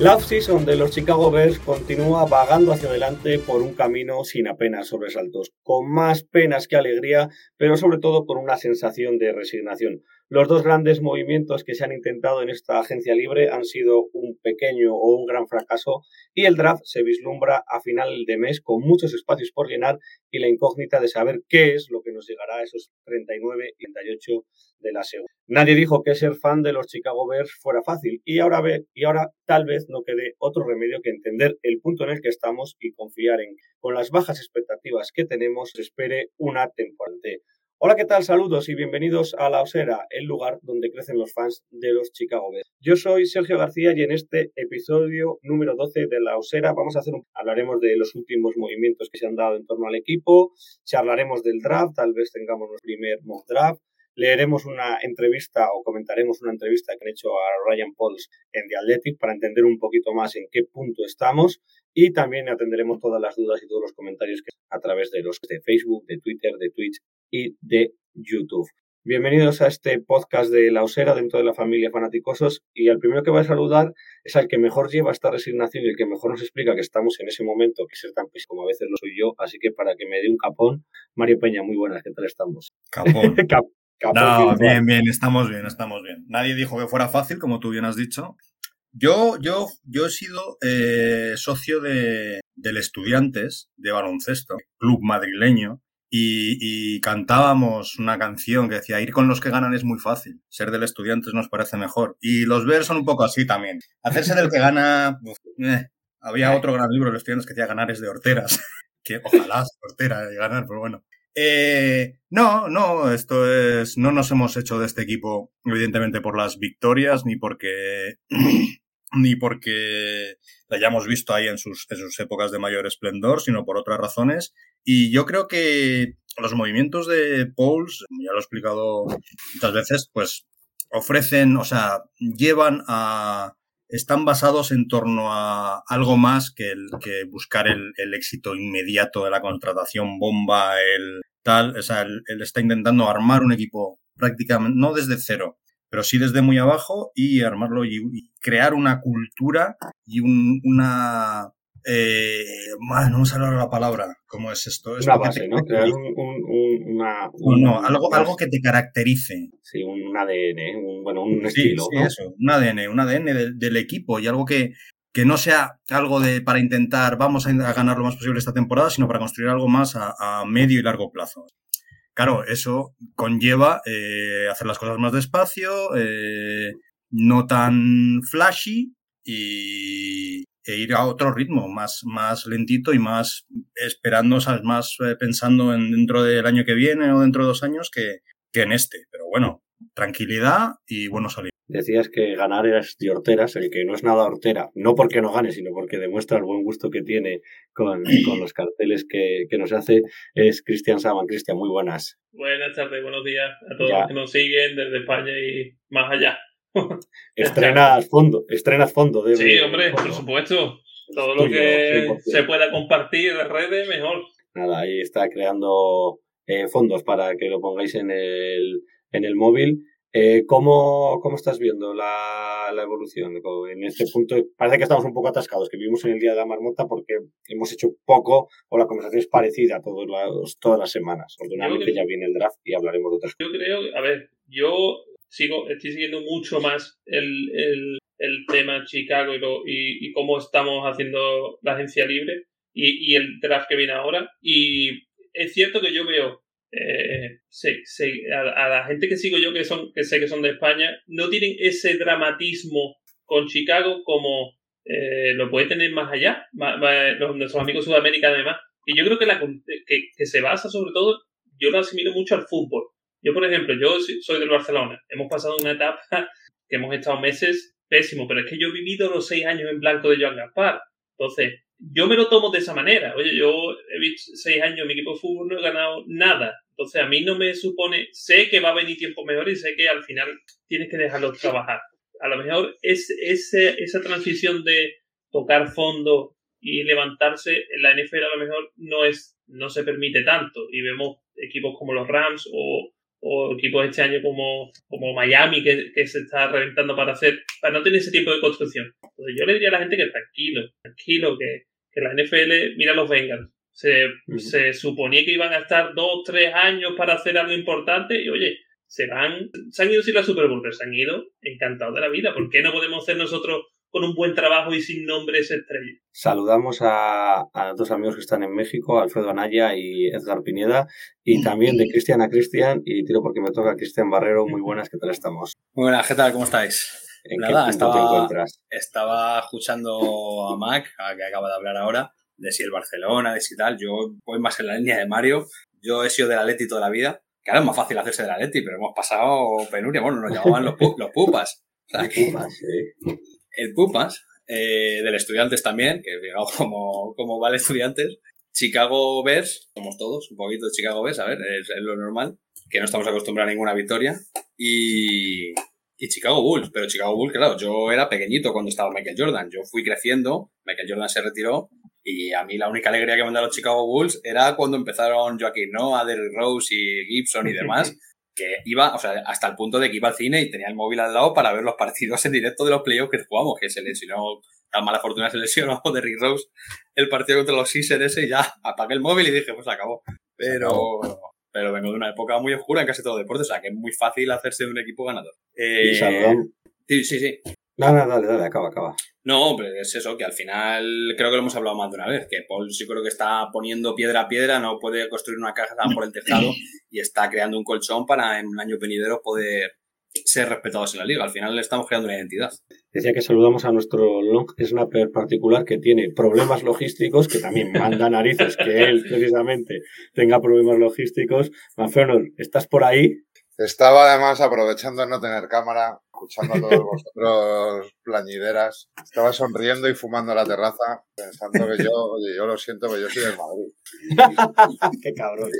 La off-season de los Chicago Bears continúa vagando hacia adelante por un camino sin apenas sobresaltos, con más penas que alegría, pero sobre todo con una sensación de resignación. Los dos grandes movimientos que se han intentado en esta agencia libre han sido un pequeño o un gran fracaso y el draft se vislumbra a final de mes con muchos espacios por llenar y la incógnita de saber qué es lo que nos llegará a esos 39 y 38 de la. Nadie dijo que ser fan de los Chicago Bears fuera fácil y ahora, ve, y ahora tal vez no quede otro remedio que entender el punto en el que estamos y confiar en, con las bajas expectativas que tenemos, se espere una temporada. Hola, ¿qué tal? Saludos y bienvenidos a La Osera, el lugar donde crecen los fans de los Chicago Bears. Yo soy Sergio García y en este episodio número 12 de La Osera vamos a hacer un... hablaremos de los últimos movimientos que se han dado en torno al equipo, charlaremos del draft, tal vez tengamos nuestro primer mock draft, leeremos una entrevista o comentaremos una entrevista que han hecho a Ryan Pauls en The Athletic para entender un poquito más en qué punto estamos y también atenderemos todas las dudas y todos los comentarios que a través de los de Facebook, de Twitter, de Twitch y de YouTube. Bienvenidos a este podcast de La Osera dentro de la familia Fanaticosos y el primero que voy a saludar es al que mejor lleva esta resignación y el que mejor nos explica que estamos en ese momento que ser tan pesado como a veces lo soy yo, así que para que me dé un capón, Mario Peña, muy buenas, ¿qué tal estamos? Capón. Cap capón no, bien, bien, estamos bien, estamos bien. Nadie dijo que fuera fácil, como tú bien has dicho. Yo, yo, yo he sido eh, socio de, del Estudiantes de baloncesto, club madrileño, y, y, cantábamos una canción que decía, ir con los que ganan es muy fácil, ser del Estudiantes nos parece mejor. Y los Bears son un poco así también. Hacerse del que gana, uf, eh. había otro gran libro de los Estudiantes que decía ganar es de horteras, que ojalá hortera de ganar, pero bueno. Eh, no, no, esto es, no nos hemos hecho de este equipo, evidentemente, por las victorias, ni porque, ni porque la hayamos visto ahí en sus, en sus épocas de mayor esplendor, sino por otras razones. Y yo creo que los movimientos de Pauls, ya lo he explicado muchas veces, pues ofrecen, o sea, llevan a, están basados en torno a algo más que, el, que buscar el, el, éxito inmediato de la contratación bomba, el tal, o sea, él, él, está intentando armar un equipo prácticamente, no desde cero, pero sí desde muy abajo y armarlo y, y crear una cultura y un, una... Eh, no me sale la palabra. ¿Cómo es esto? Es una base, ¿no? Crear un, un, una, un, no, algo, algo que te caracterice. Sí, un ADN, un, bueno, un sí, estilo. Sí, ¿no? eso, un ADN, un ADN del, del equipo y algo que, que no sea algo de para intentar vamos a, a, ganar lo más posible esta temporada, sino para construir algo más a, a medio y largo plazo. Claro, eso conlleva eh, hacer las cosas más despacio, eh, no tan flashy y e ir a otro ritmo, más, más lentito y más esperando, ¿sabes? más eh, pensando en dentro del año que viene o dentro de dos años que, que en este. Pero bueno, tranquilidad y buenos salir. Decías que ganar es de horteras, el que no es nada hortera, no porque no gane, sino porque demuestra el buen gusto que tiene con, con los carteles que, que, nos hace, es Cristian Saban. Cristian, muy buenas. Buenas tardes, buenos días a todos ya. los que nos siguen desde España y más allá. estrenas fondo, estrenas fondo. De, sí, hombre, fondo. por supuesto. Todo lo que se pueda compartir en redes, mejor. Nada, ahí está creando eh, fondos para que lo pongáis en el, en el móvil. Eh, ¿cómo, ¿Cómo estás viendo la, la, evolución? En este punto parece que estamos un poco atascados, que vivimos en el Día de la Marmota porque hemos hecho poco o la conversación es parecida todos los, todas las semanas. Ordinariamente ya viene el draft y hablaremos de otras cosas. Yo creo, a ver, yo sigo, estoy siguiendo mucho más el, el, el tema Chicago y, lo, y, y, cómo estamos haciendo la agencia libre y, y el draft que viene ahora. Y es cierto que yo veo eh, sí, sí, a, la gente que sigo yo que son que sé que son de España no tienen ese dramatismo con Chicago como eh, lo puede tener más allá los, nuestros amigos Sudamérica además Y yo creo que, la, que, que se basa sobre todo, yo lo asimilo mucho al fútbol. Yo, por ejemplo, yo soy del Barcelona. Hemos pasado una etapa que hemos estado meses pésimo, pero es que yo he vivido los seis años en blanco de Joan Gaspar. Entonces, yo me lo tomo de esa manera. Oye, yo he visto seis años en mi equipo de fútbol, no he ganado nada. Entonces, a mí no me supone, sé que va a venir tiempo mejor y sé que al final tienes que dejarlo trabajar. A lo mejor es, esa transición de tocar fondo y levantarse en la NFL a lo mejor no es no se permite tanto y vemos equipos como los Rams o, o equipos este año como, como Miami que, que, se está reventando para hacer para no tener ese tiempo de construcción. Entonces yo le diría a la gente que tranquilo, tranquilo, que, que la NFL, mira los Bengals, se, se suponía que iban a estar dos, tres años para hacer algo importante y oye, se van, se han ido sin la Super Bowl, pero se han ido encantados de la vida. ¿Por qué no podemos hacer nosotros con un buen trabajo y sin nombres estrellas. Saludamos a, a, dos amigos que están en México, Alfredo Anaya y Edgar Pineda, y también de Cristian a Cristian, y tiro porque me toca Cristian Barrero. Muy buenas, ¿qué tal estamos? Muy buenas, ¿qué tal? ¿Cómo estáis? ¿En Nada, qué estaba, te encuentras? Estaba escuchando a Mac, a que acaba de hablar ahora, de si el Barcelona, de si tal. Yo voy más en la línea de Mario. Yo he sido del Atleti toda la vida. Que ahora es más fácil hacerse del Atleti, pero hemos pasado penuria. Bueno, nos llamaban los, pu los pupas. O sea, que, Pupas, sí. El Pupas, eh, del Estudiantes también, que digamos como, como vale Estudiantes. Chicago Bears, somos todos, un poquito de Chicago Bears, a ver, es, es lo normal, que no estamos acostumbrados a ninguna victoria. Y, y Chicago Bulls, pero Chicago Bulls, claro, yo era pequeñito cuando estaba Michael Jordan, yo fui creciendo, Michael Jordan se retiró y a mí la única alegría que me han dado los Chicago Bulls era cuando empezaron Joaquín Noah, Derrick Rose y Gibson y demás, que iba, o sea, hasta el punto de que iba al cine y tenía el móvil al lado para ver los partidos en directo de los playoffs que jugamos, que se lesionó, tan mala fortuna se lesionó Derrick Rose el partido contra los Sixers y ya apagué el móvil y dije, pues acabó. Pero, pero vengo de una época muy oscura en casi todo deporte, o sea, que es muy fácil hacerse de un equipo ganador. Eh, sí, sí, sí. No, no, dale, dale, acaba, acaba. No, pero es eso, que al final creo que lo hemos hablado más de una vez, que Paul sí creo que está poniendo piedra a piedra, no puede construir una casa por el tejado y está creando un colchón para en un año venidero poder ser respetados en la liga. Al final le estamos creando una identidad. Decía que saludamos a nuestro long snapper particular que tiene problemas logísticos, que también manda narices que él precisamente tenga problemas logísticos. Manfernor, ¿estás por ahí? Estaba además aprovechando de no tener cámara, escuchando a todos vosotros plañideras. Estaba sonriendo y fumando en la terraza, pensando que yo, oye, yo lo siento, pero yo soy del Madrid. Qué cabrón.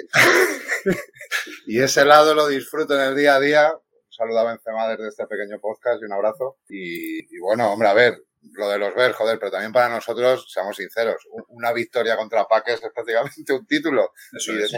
Y ese lado lo disfruto en el día a día. Un saludo a Benzema desde este pequeño podcast y un abrazo. Y, y bueno, hombre, a ver, lo de los ver, joder, pero también para nosotros, seamos sinceros, un- una victoria contra Paques es prácticamente un título. Eso Y de es.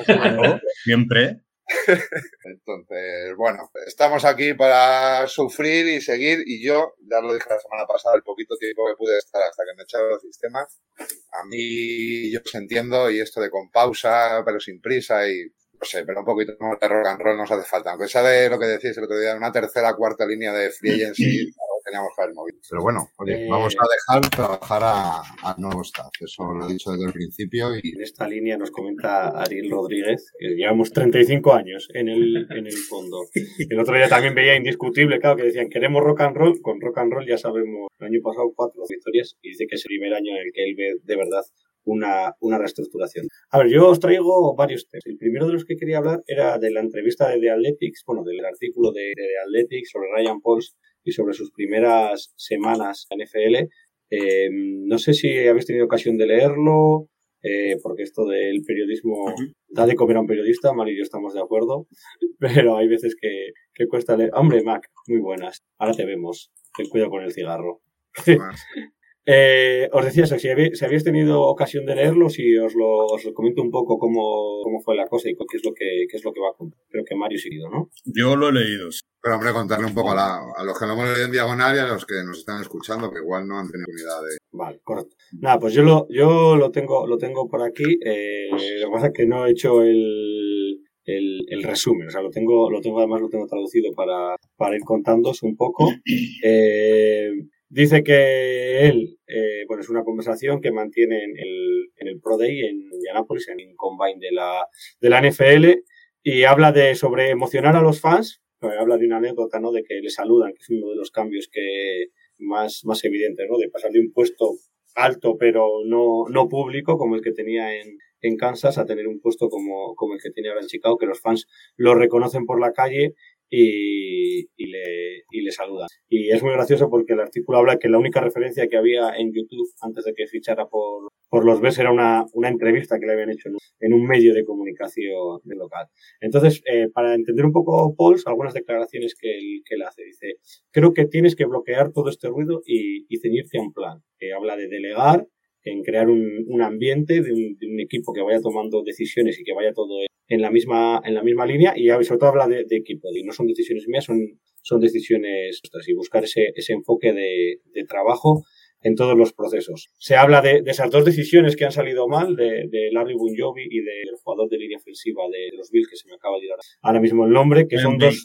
Siempre. Entonces, bueno, estamos aquí para sufrir y seguir y yo, ya lo dije la semana pasada, el poquito tiempo que pude estar hasta que me echaron los sistemas, a mí yo os entiendo y esto de con pausa, pero sin prisa y no sé, pero un poquito más de rock and roll nos hace falta. Aunque sea de lo que decís el otro día, una tercera, cuarta línea de free agency, teníamos que haber movido. Pero bueno, oye, Eh. vamos a dejar trabajar a, a nuevo staff. Eso lo he dicho desde el principio y En esta línea nos comenta Ariel Rodríguez, que llevamos 35 años en el, en el fondo. El otro día también veía indiscutible, claro, que decían, queremos rock and roll. Con rock and roll ya sabemos, el año pasado cuatro victorias y dice que es el primer año en el que él ve de verdad una, una reestructuración. A ver, yo os traigo varios temas. El primero de los que quería hablar era de la entrevista de The Athletics, bueno, del artículo de, de The Athletics sobre Ryan Pauls y sobre sus primeras semanas en NFL. Eh, no sé si habéis tenido ocasión de leerlo, eh, porque esto del periodismo da de comer a un periodista, Mario y yo estamos de acuerdo, pero hay veces que, que cuesta leer. Hombre, Mac, muy buenas. Ahora te vemos. Ten cuidado con el cigarro. Eh, os decía eso, si habéis, si habéis tenido ocasión de leerlo, si os lo, os lo comento un poco cómo, cómo fue la cosa y qué es lo que, qué es lo que va a contar. Creo que Mario ha seguido, ¿no? Yo lo he leído. sí. Pero, hombre, contarle un poco a, la- a los que lo hemos leído en diagonal y a los que nos están escuchando, que igual no han tenido oportunidad de... Vale, correcto. Nada, pues yo lo, yo lo tengo, lo tengo por aquí. eh, lo que pasa es que no he hecho el, el, el resumen. O sea, lo tengo, lo tengo, además lo tengo traducido para, para ir contándoos un poco. Eh, dice que él, eh, bueno, es una conversación que mantiene en el, en el Pro Day en Indianapolis, en el Combine de la, de la NFL, y habla de sobre emocionar a los fans. Habla de una anécdota, ¿no? De que le saludan, que es uno de los cambios que, más, más evidente, ¿no? De pasar de un puesto alto pero no, no público como el que tenía en, en Kansas a tener un puesto como, como el que tiene ahora en Chicago, que los fans lo reconocen por la calle y, y, le, y le saludan. Y es muy gracioso porque el artículo habla que la única referencia que había en YouTube antes de que fichara por, por los Bears era una, una entrevista que le habían hecho en, un medio de comunicación local. Entonces, eh, para entender un poco Pauls, algunas declaraciones que él, que él hace. Dice, creo que tienes que bloquear todo este ruido y, y ceñirte a un plan. Que habla de delegar, en crear un, un ambiente de un, de un, equipo que vaya tomando decisiones y que vaya todo en la misma, en la misma línea y sobre todo habla de, de equipo, y no son decisiones mías, son, son decisiones nuestras y buscar ese, ese enfoque de, de trabajo en todos los procesos. Se habla de, de, esas dos decisiones que han salido mal, de, de Larry Bunjovi y del jugador de línea ofensiva de los Bills, que se me acaba de ir ahora mismo el nombre, que son dos...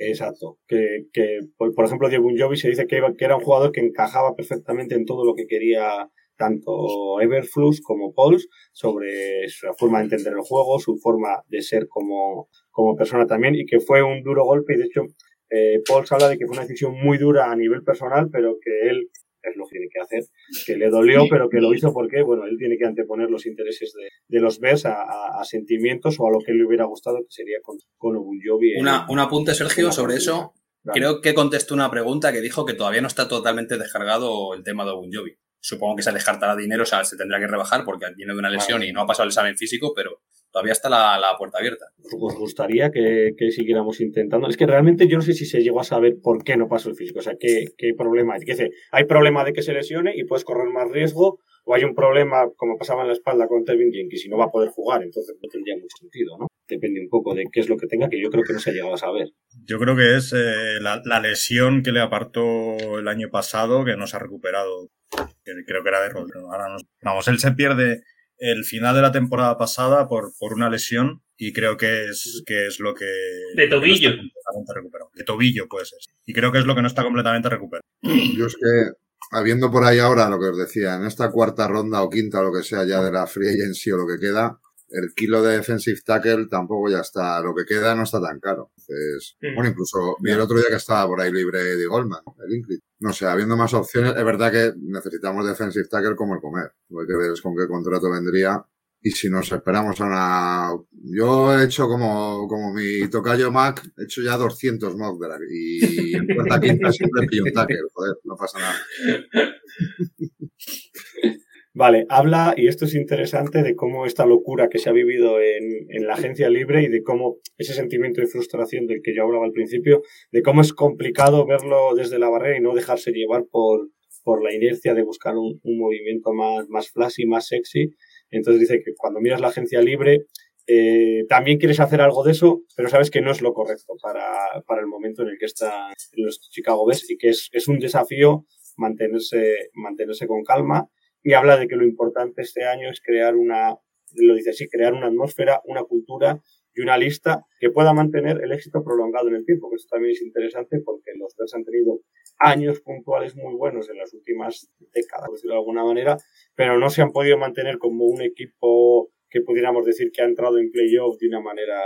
Exacto. Que, que por, por, ejemplo, Diego Bunjovi se dice que, que era un jugador que encajaba perfectamente en todo lo que quería tanto Everflux como Pauls sobre su forma de entender el juego, su forma de ser como, como persona también, y que fue un duro golpe. Y de hecho, eh, Pauls habla de que fue una decisión muy dura a nivel personal, pero que él es lo que tiene que hacer, que le dolió, pero que lo hizo porque, bueno, él tiene que anteponer los intereses de, de los Bears a, a, a, sentimientos o a lo que le hubiera gustado, que sería con, con Ogunjobi. Una, un apunte, Sergio, sobre eso. Creo que contestó una pregunta que dijo que todavía no está totalmente descargado el tema de Ogunjobi supongo que se descartará dinero, o sea, se tendrá que rebajar porque viene de una lesión y no ha pasado el examen físico, pero todavía está la, la puerta abierta. Os gustaría que, que, siguiéramos intentando. Es que realmente yo no sé si se llegó a saber por qué no pasó el físico, o sea, qué, qué problema hay. ¿Qué hay problema de que se lesione y puedes correr más riesgo, o hay un problema, como pasaba en la espalda con Tevin Jenkins, y no va a poder jugar, entonces no tendría mucho sentido, ¿no? Depende un poco de qué es lo que tenga, que yo creo que no se ha llegado a saber. Yo creo que es eh, la, la, lesión que le apartó el año pasado, que no se ha recuperado. Que creo que era de Rodrigo. Ahora nos... Vamos, él se pierde el final de la temporada pasada por, por una lesión y creo que es, que es lo que... De tobillo. No de tobillo puede ser. Y creo que es lo que no está completamente recuperado. Yo es que habiendo por ahí ahora lo que os decía, en esta cuarta ronda o quinta o lo que sea ya de la free agency o lo que queda, el kilo de defensive tackle tampoco ya está, lo que queda no está tan caro. Entonces, bueno, incluso vi el otro día que estaba por ahí libre de Goldman, el Inclit. No sé, habiendo más opciones, es verdad que necesitamos defensive tackle como el comer. Hay que ver con qué contrato vendría. Y si nos esperamos a una... Yo he hecho como, como mi tocayo Mac, he hecho ya 200 mock drag y en cuarta quinta siempre pillo un tackle, joder, no pasa nada. Vale, habla, y esto es interesante, de cómo esta locura que se ha vivido en, en, la agencia libre y de cómo ese sentimiento de frustración del que yo hablaba al principio, de cómo es complicado verlo desde la barrera y no dejarse llevar por, por la inercia de buscar un, un movimiento más, más flashy, más sexy. Entonces dice que cuando miras la agencia libre, eh, también quieres hacer algo de eso, pero sabes que no es lo correcto para, para el momento en el que está en los Chicago Bears y que es, es un desafío mantenerse, mantenerse con calma y habla de que lo importante este año es crear una, lo dice así, crear una atmósfera, una cultura y una lista que pueda mantener el éxito prolongado en el tiempo, que esto también es interesante porque los Bears han tenido años puntuales muy buenos en las últimas décadas, por decirlo de alguna manera, pero no se han podido mantener como un equipo que pudiéramos decir que ha entrado en playoff de una manera,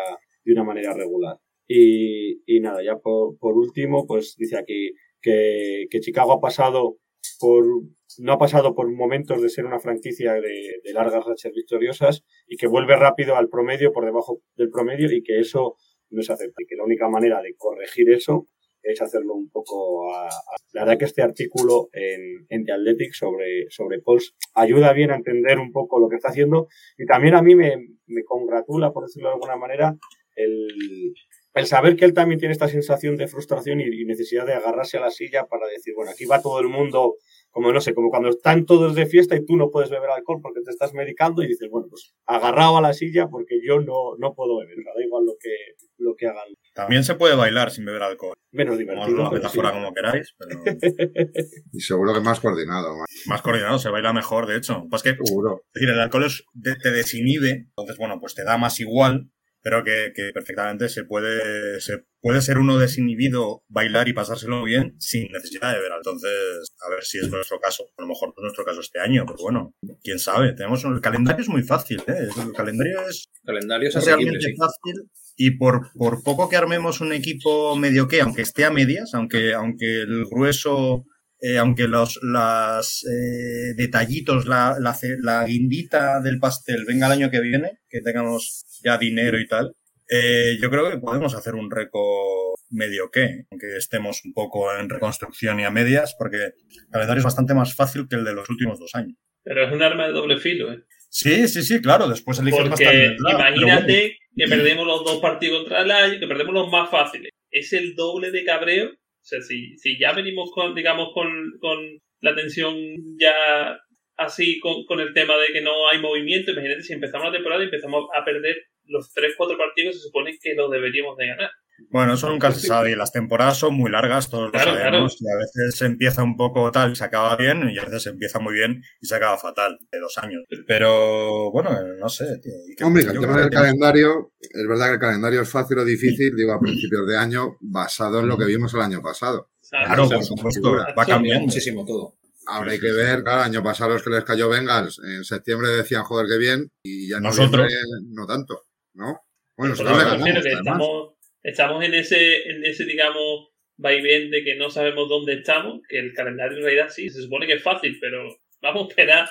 de una manera regular. Y, y nada, ya por, por último, pues dice aquí que, que Chicago ha pasado por no ha pasado por momentos de ser una franquicia de, largas rachas victoriosas y que vuelve rápido al promedio, por debajo del promedio, y que eso no es aceptable. Que la única manera de corregir eso es hacerlo un poco a. La verdad que este artículo en, en The Athletic sobre, sobre ayuda bien a entender un poco lo que está haciendo y también a mí me, me congratula, por decirlo de alguna manera, el, el saber que él también tiene esta sensación de frustración y, necesidad de agarrarse a la silla para decir, bueno, aquí va todo el mundo como no sé, como cuando están todos de fiesta y tú no puedes beber alcohol porque te estás medicando y dices, bueno, pues agarrado a la silla porque yo no, no puedo beber, da igual lo que, lo que hagan. También se puede bailar sin beber alcohol. Menos divertido. No, la metáfora sí. como queráis, pero... y seguro que más coordinado. Más, más coordinado, se baila mejor, de hecho. Pues que, seguro. Es decir, el alcohol es, te, te desinhibe, entonces, bueno, pues te da más igual, pero que, que, perfectamente se puede, se puede ser uno desinhibido, bailar y pasárselo bien sin necesidad de ver. Entonces, a ver si es nuestro caso. A lo mejor no es nuestro caso este año, pero bueno, quién sabe. Tenemos el calendario es muy fácil, ¿eh? El calendario es, el calendario es, es realmente sí. fácil. Y por, por poco que armemos un equipo medio que, aunque esté a medias, aunque, aunque el grueso eh, aunque los las, eh, detallitos, la, la, la guindita del pastel venga el año que viene, que tengamos ya dinero y tal, eh, yo creo que podemos hacer un récord medio que, aunque estemos un poco en reconstrucción y a medias, porque el calendario es bastante más fácil que el de los últimos dos años. Pero es un arma de doble filo, ¿eh? Sí, sí, sí, claro, después eliges Porque claro, pero imagínate bueno. que perdemos los dos partidos contra el Ajax, que perdemos los más fáciles. Es el doble de cabreo. O sea, si, si ya venimos con, digamos, con, con la tensión ya así, con, con el tema de que no hay movimiento, imagínate si empezamos la temporada y empezamos a perder los 3-4 partidos, se supone que los deberíamos de ganar. Bueno, eso nunca se sabe y las temporadas son muy largas, todos Claro, lo sabemos, y a veces se empieza un poco tal y se acaba bien, y a veces se empieza muy bien y se acaba fatal, de dos años. Pero, bueno, no sé, tío. y Hombre, el tema del que- calendario, es verdad que el calendario es fácil o difícil, digo, a principios de año, basado en lo que vimos el año pasado. Claro, por supuesto, va cambiando. muchísimo todo. Ahora Sí, hay sí, que ver, claro, el año pasado los que les cayó Bengals, en septiembre decían, joder, qué bien, y ya Nosotros. no tanto, ¿no? Bueno, Por nosotros estamos, en ese, en ese, digamos, vaivén de que no sabemos dónde estamos, que el calendario en realidad sí, se supone que es fácil, pero vamos a esperar.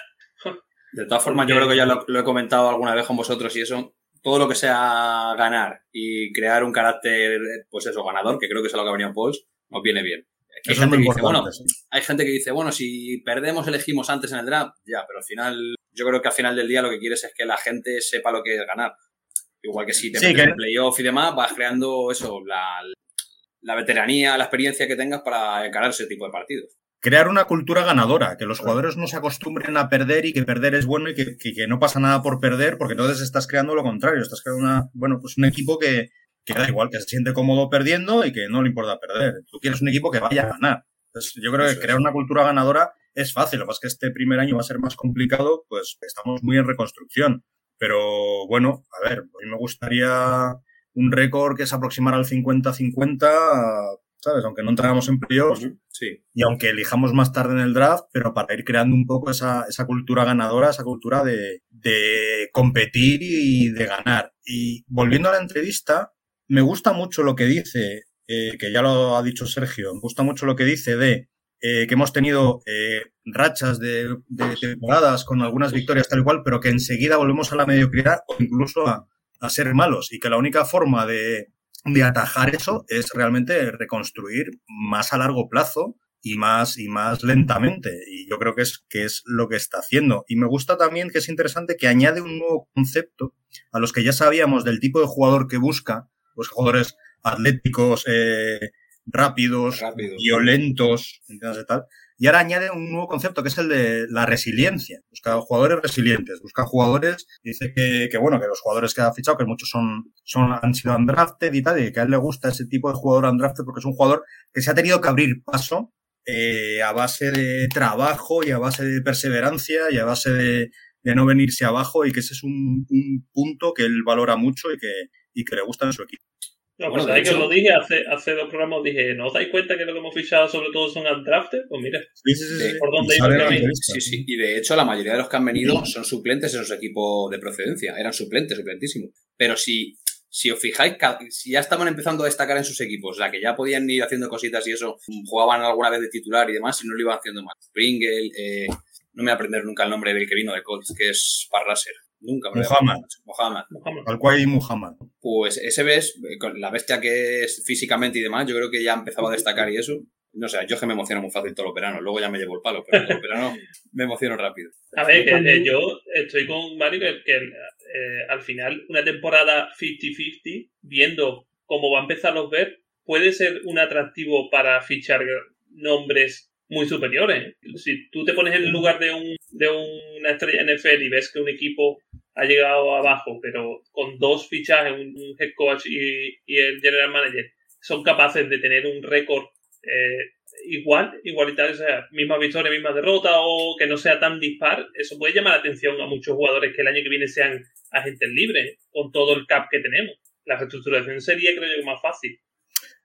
De todas formas, yo creo que ya lo, lo he comentado alguna vez con vosotros y eso, todo lo que sea ganar y crear un carácter, pues eso, ganador, que creo que es a lo que ha venido Pauls, nos viene bien. Hay gente que dice, bueno, sí. hay gente que dice, bueno, si perdemos elegimos antes en el draft, ya, pero al final, yo creo que al final del día lo que quieres es que la gente sepa lo que es ganar. Igual que si te Sí, metes que- en playoff y demás, vas creando eso, la, la veteranía, la experiencia que tengas para encarar ese tipo de partidos. crear una cultura ganadora, que los jugadores no se acostumbren a perder y que perder es bueno y que, que- que no pasa nada por perder, porque entonces estás creando lo contrario, estás creando una, bueno, pues un equipo que, que da igual, que se siente cómodo perdiendo y que no le importa perder. Tú quieres un equipo que vaya a ganar. Entonces, yo creo Eso que es. crear una cultura ganadora es fácil, lo que pasa es que este primer año va a ser más complicado, pues estamos muy en reconstrucción. Pero bueno, a ver, a mí me gustaría un récord que se aproximara al 50-50, ¿sabes? Aunque no entráramos en playoffs, Sí. y aunque elijamos más tarde en el draft, pero para ir creando un poco esa, esa cultura ganadora, esa cultura de, de competir y de ganar. Y volviendo a la entrevista, me gusta mucho lo que dice, eh, que ya lo ha dicho Sergio, me gusta mucho lo que dice de eh, que hemos tenido eh, rachas de, temporadas con algunas victorias tal y cual, pero que enseguida volvemos a la mediocridad o incluso a, ser malos y que la única forma de, de atajar eso es realmente reconstruir más a largo plazo y más y más lentamente y yo creo que es que es lo que está haciendo. Y me gusta también que es interesante que añade un nuevo concepto a los que ya sabíamos del tipo de jugador que busca los jugadores atléticos eh, rápidos, Rápidos. violentos ¿entiendes? Y tal y ahora añade un nuevo concepto que es el de la resiliencia. Busca jugadores resilientes, busca jugadores, dice que, que bueno, que los jugadores que ha fichado, que muchos son, son, han sido undrafted y tal, y que a él le gusta ese tipo de jugador undrafted porque es un jugador que se ha tenido que abrir paso eh, a base de trabajo y a base de perseverancia y a base de, de no venirse abajo y que ese es un, un punto que él valora mucho y que, y que le gusta en su equipo. No, Bueno, pues de que lo dije hace, hace dos programas, dije, ¿no os dais cuenta que lo que hemos fichado sobre todo son undrafted? Pues mira, Sí, sí, sí. ¿por dónde. Sí, sí. Y de hecho, la mayoría de los que han venido son suplentes en su equipo de procedencia. Eran suplentes, suplentísimos. Pero si, si os fijáis, si ya estaban empezando a destacar en sus equipos, la que ya podían ir haciendo cositas y eso, jugaban alguna vez de titular y demás, y no lo iban haciendo mal. Pringle, eh, no me voy a aprender nunca el nombre del que vino de Colts, que es Parraser. Nunca Muhammad. Muhammad. Mohamed. Al cual Muhammad. Pues ese ves, eh, con la bestia que es físicamente y demás, yo creo que ya empezaba a destacar y eso. No sé, yo es que me emociono muy fácil todos los veranos, luego ya me llevo el palo, pero todos los veranos me emociono rápido. A ver, que eh, yo estoy con Mario que, que, eh, al final una temporada 50-50, viendo cómo va a empezar los ver, puede ser un atractivo para fichar nombres muy superiores. Si tú te pones en el lugar de, un, de una estrella NFL y ves que un equipo ha llegado abajo, pero con dos fichajes, un, head coach y, y el general manager, son capaces de tener un récord eh, igual, igualitario, o sea, misma victoria, misma derrota, o que no sea tan dispar, eso puede llamar la atención a muchos jugadores que el año que viene sean agentes libres, con todo el cap que tenemos. La reestructuración sería, creo yo, más fácil.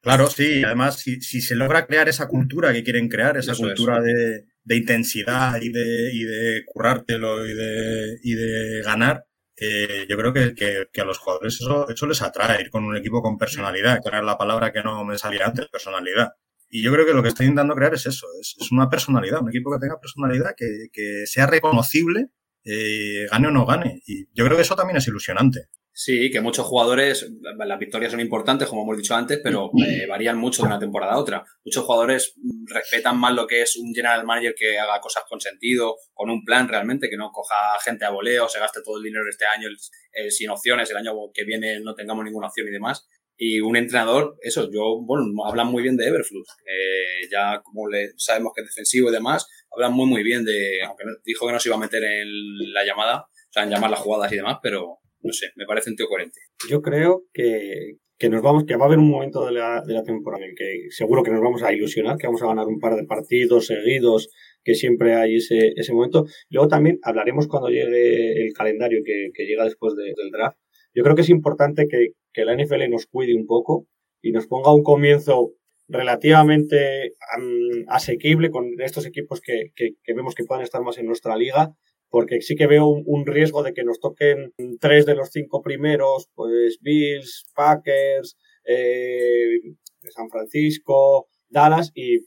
Claro, sí, además, si, si se logra crear esa cultura que quieren crear, esa Eso cultura de, de intensidad y de, y de currártelo y de, y de ganar, eh, yo creo que, que, que a los jugadores eso, eso les atrae, ir con un equipo con personalidad, que era la palabra que no me salía antes, personalidad. Y yo creo que lo que está intentando crear es eso, es, es una personalidad, un equipo que tenga personalidad, que, que sea reconocible, eh, gane o no gane. Y yo creo que eso también es ilusionante. Sí, que muchos jugadores, las victorias son importantes, como hemos dicho antes, pero eh, varían mucho de una temporada a otra. Muchos jugadores mm, respetan más lo que es un general manager que haga cosas con sentido, con un plan realmente, que no coja gente a voleo, se gaste todo el dinero este año eh, sin opciones, el año que viene no tengamos ninguna opción y demás. Y un entrenador, eso, yo, bueno, hablan muy bien de Everflux, eh, ya como le sabemos que es defensivo y demás, hablan muy, muy bien de, aunque dijo que no se iba a meter en la llamada, o sea, en llamar las jugadas y demás, pero no sé, me parece un tío coherente. Yo creo que, que nos vamos, que va a haber un momento de la, de la temporada en el que seguro que nos vamos a ilusionar, que vamos a ganar un par de partidos seguidos, que siempre hay ese, ese momento. Luego también hablaremos cuando llegue el calendario que, llega después de, del draft. Yo creo que es importante que, que la NFL nos cuide un poco y nos ponga un comienzo relativamente um, asequible con estos equipos que, que, que, vemos que pueden estar más en nuestra liga, porque sí que veo un, riesgo de que nos toquen tres de los cinco primeros, pues Bills, Packers, eh, San Francisco, Dallas y,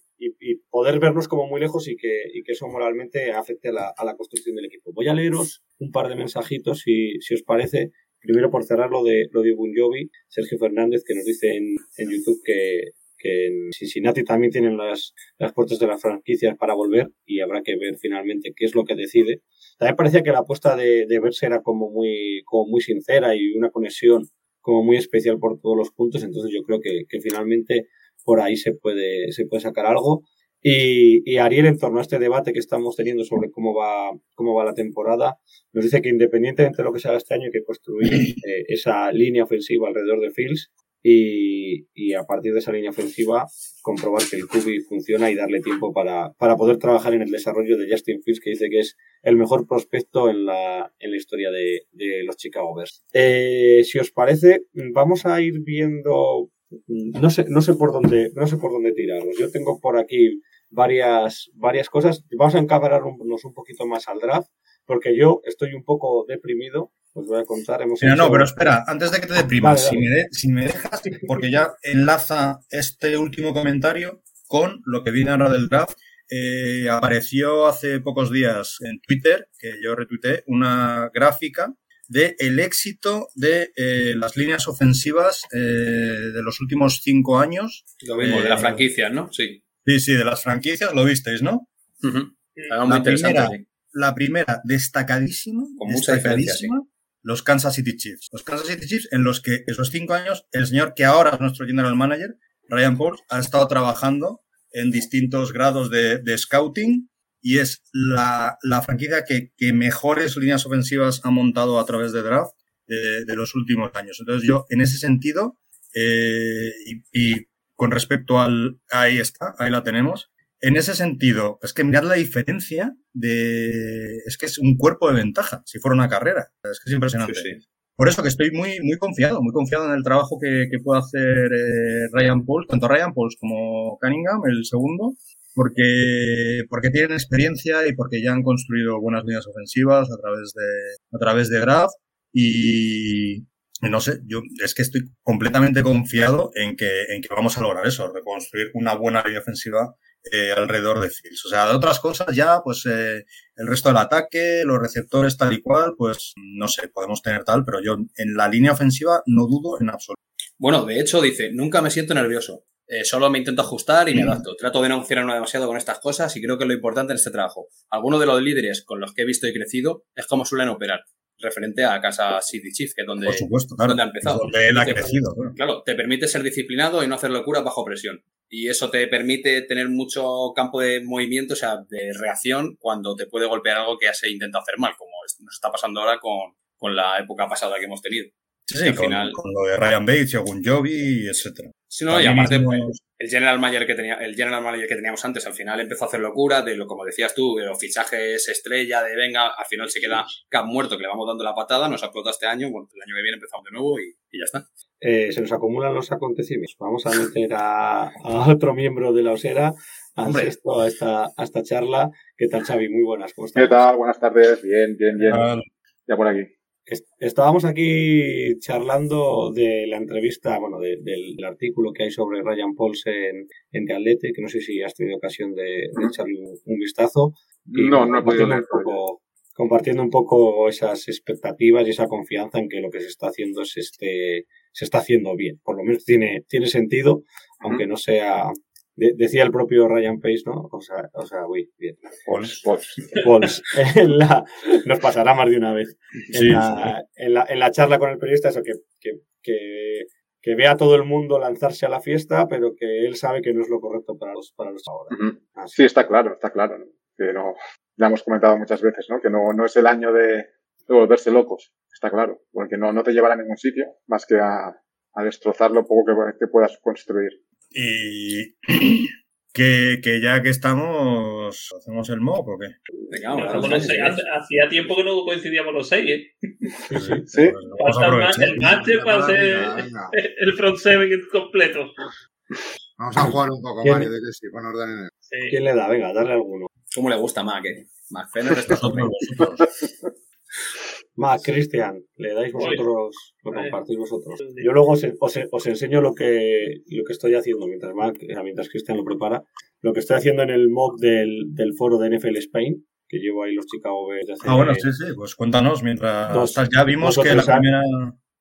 poder vernos como muy lejos y que, eso moralmente afecte a la, construcción del equipo. Voy a leeros un par de mensajitos si, os parece Primero por cerrar lo de, lo de Bon Jovi, Sergio Fernández, que nos dice en YouTube que, que en Cincinnati también tienen las, las puertas de las franquicias para volver y habrá que ver finalmente qué es lo que decide. También parecía que la apuesta de, de verse era como muy, como muy sincera y una conexión como muy especial por todos los puntos, entonces yo creo que, que finalmente por ahí se puede, se puede sacar algo. Y, y, Ariel, en torno a este debate que estamos teniendo sobre cómo va, cómo va la temporada, nos dice que independientemente de lo que se haga este año, hay que construir eh, esa línea ofensiva alrededor de Fields y, y, a partir de esa línea ofensiva comprobar que el QB funciona y darle tiempo para, para poder trabajar en el desarrollo de Justin Fields, que dice que es el mejor prospecto en la, en la historia de, de los Chicago Bears. Eh, si os parece, vamos a ir viendo no sé, no sé por dónde, no sé por dónde tiraros. Yo tengo por aquí varias, varias cosas. Vamos a encabrarnos un poquito más al draft, porque yo estoy un poco deprimido. Os voy a contar. Hemos hecho... no, pero espera, antes de que te deprimas, vale, vale. Si, me de, si, me dejas, porque ya enlaza este último comentario con lo que viene ahora del draft. Eh, apareció hace pocos días en Twitter, que yo retuiteé, una gráfica de el éxito de eh, las líneas ofensivas eh, de los últimos cinco años. Lo mismo, de las franquicias, ¿no? Sí. Sí, sí, de las franquicias, lo visteis, ¿no? Uh -huh. la, primera, sí. la primera, destacadísima, Con mucha destacadísima, sí. Los Kansas City Chiefs. Los Kansas City Chiefs, en los que esos cinco años, el señor que ahora es nuestro general manager, Ryan Paul, ha estado trabajando en distintos grados de, de scouting y es la, la franquicia que, que, mejores líneas ofensivas ha montado a través de draft de, de los últimos años. Entonces yo, en ese sentido, eh, y, y, con respecto al, ahí está, ahí la tenemos. En ese sentido, es que mirar la diferencia de, es que es un cuerpo de ventaja, si fuera una carrera. Es que es impresionante. Sí, sí. Por eso que estoy muy, muy confiado, muy confiado en el trabajo que, que puede hacer eh, Ryan Pauls, tanto Ryan Pauls como Cunningham, el segundo, porque, porque tienen experiencia y porque ya han construido buenas líneas ofensivas a través de, a través de draft y, no sé, yo es que estoy completamente confiado en que, en que vamos a lograr eso, reconstruir una buena línea ofensiva eh, alrededor de Fields. O sea, de otras cosas ya, pues eh, el resto del ataque, los receptores tal y cual, pues no sé, podemos tener tal, pero yo en la línea ofensiva no dudo en absoluto. Bueno, de hecho dice, nunca me siento nervioso. Eh, solo me intento ajustar y me adapto. Trato de no funcionar demasiado con estas cosas y creo que es lo importante en este trabajo. Algunos de los líderes con los que he visto y crecido es como suelen operar, referente a Casa City Chief, que es donde, Por supuesto, claro, donde ha empezado. Donde él ha te, crecido. Claro. claro, te permite ser disciplinado y no hacer locuras bajo presión. Y eso te permite tener mucho campo de movimiento, o sea, de reacción cuando te puede golpear algo que has intentado hacer mal, como nos está pasando ahora con, con la época pasada que hemos tenido. Sí, sí, con, final... con, lo de Ryan Bates, Yogun Jovi, etcétera. Sí, no, y aparte, pues, el general manager que tenía, el general manager que teníamos antes, al final empezó a hacer locura de lo, como decías tú, de los fichajes estrella, de venga, al final se queda Cap muerto, que le vamos dando la patada, nos explota este año, bueno, el año que viene empezamos de nuevo y, y ya está. Eh, se nos acumulan los acontecimientos. Vamos a meter a, a otro miembro de la osera, a, esto, a, esta, a esta charla. ¿Qué tal, Xavi? Muy buenas, ¿cómo estás? ¿Qué tal? Buenas tardes, bien, bien, bien. Ya por aquí. Est- estábamos aquí charlando de la entrevista, bueno, de- del, del artículo que hay sobre Ryan Pauls en, en The Athletic, que no sé si has tenido ocasión de, de echarle un, un vistazo. Y No, no he podido compartiendo leer un poco- compartiendo un poco esas expectativas y esa confianza en que lo que se está haciendo es este se está haciendo bien. Por lo menos tiene tiene sentido aunque no sea de- decía el propio Ryan Pace no o sea o sea uy bien en la- nos pasará más de una vez en, Sí, la, en la- en la charla con el periodista eso que, que, que, que vea a todo el mundo lanzarse a la fiesta pero que él sabe que no es lo correcto para los para los ahora. Así. Sí, está claro, está claro. ¿no? Que no, ya hemos comentado muchas veces, ¿no? Que no, no es el año de, de volverse locos. Está claro. Porque no, no te llevará a ningún sitio más que a, a destrozar lo poco que, que puedas construir. Y que, que ya que estamos, ¿hacemos el mock o qué? Venga, vamos, los seis. Hacía tiempo que no coincidíamos los seis, ¿eh? Sí. Pues vamos a Falta el ma- aprovechar. el máster para hacer el front seven completo. Vamos a jugar un poco, ¿Quién- Mario, de que sí, pon orden en el... Sí. ¿Quién le da? Venga, darle alguno. ¿Cómo le gusta Mac, eh? Mac Fener está Vosotros, Más, Cristian, le dais vosotros, lo compartís vosotros. Yo luego os, os- os enseño lo que, lo que estoy haciendo mientras Mark, mientras Cristian lo prepara. Lo que estoy haciendo en el mock del, del foro de NFL Spain, que llevo ahí los Chicago Bears desde Ah, bueno, sí, sí, pues cuéntanos mientras Dos- estás- ya vimos que la primera...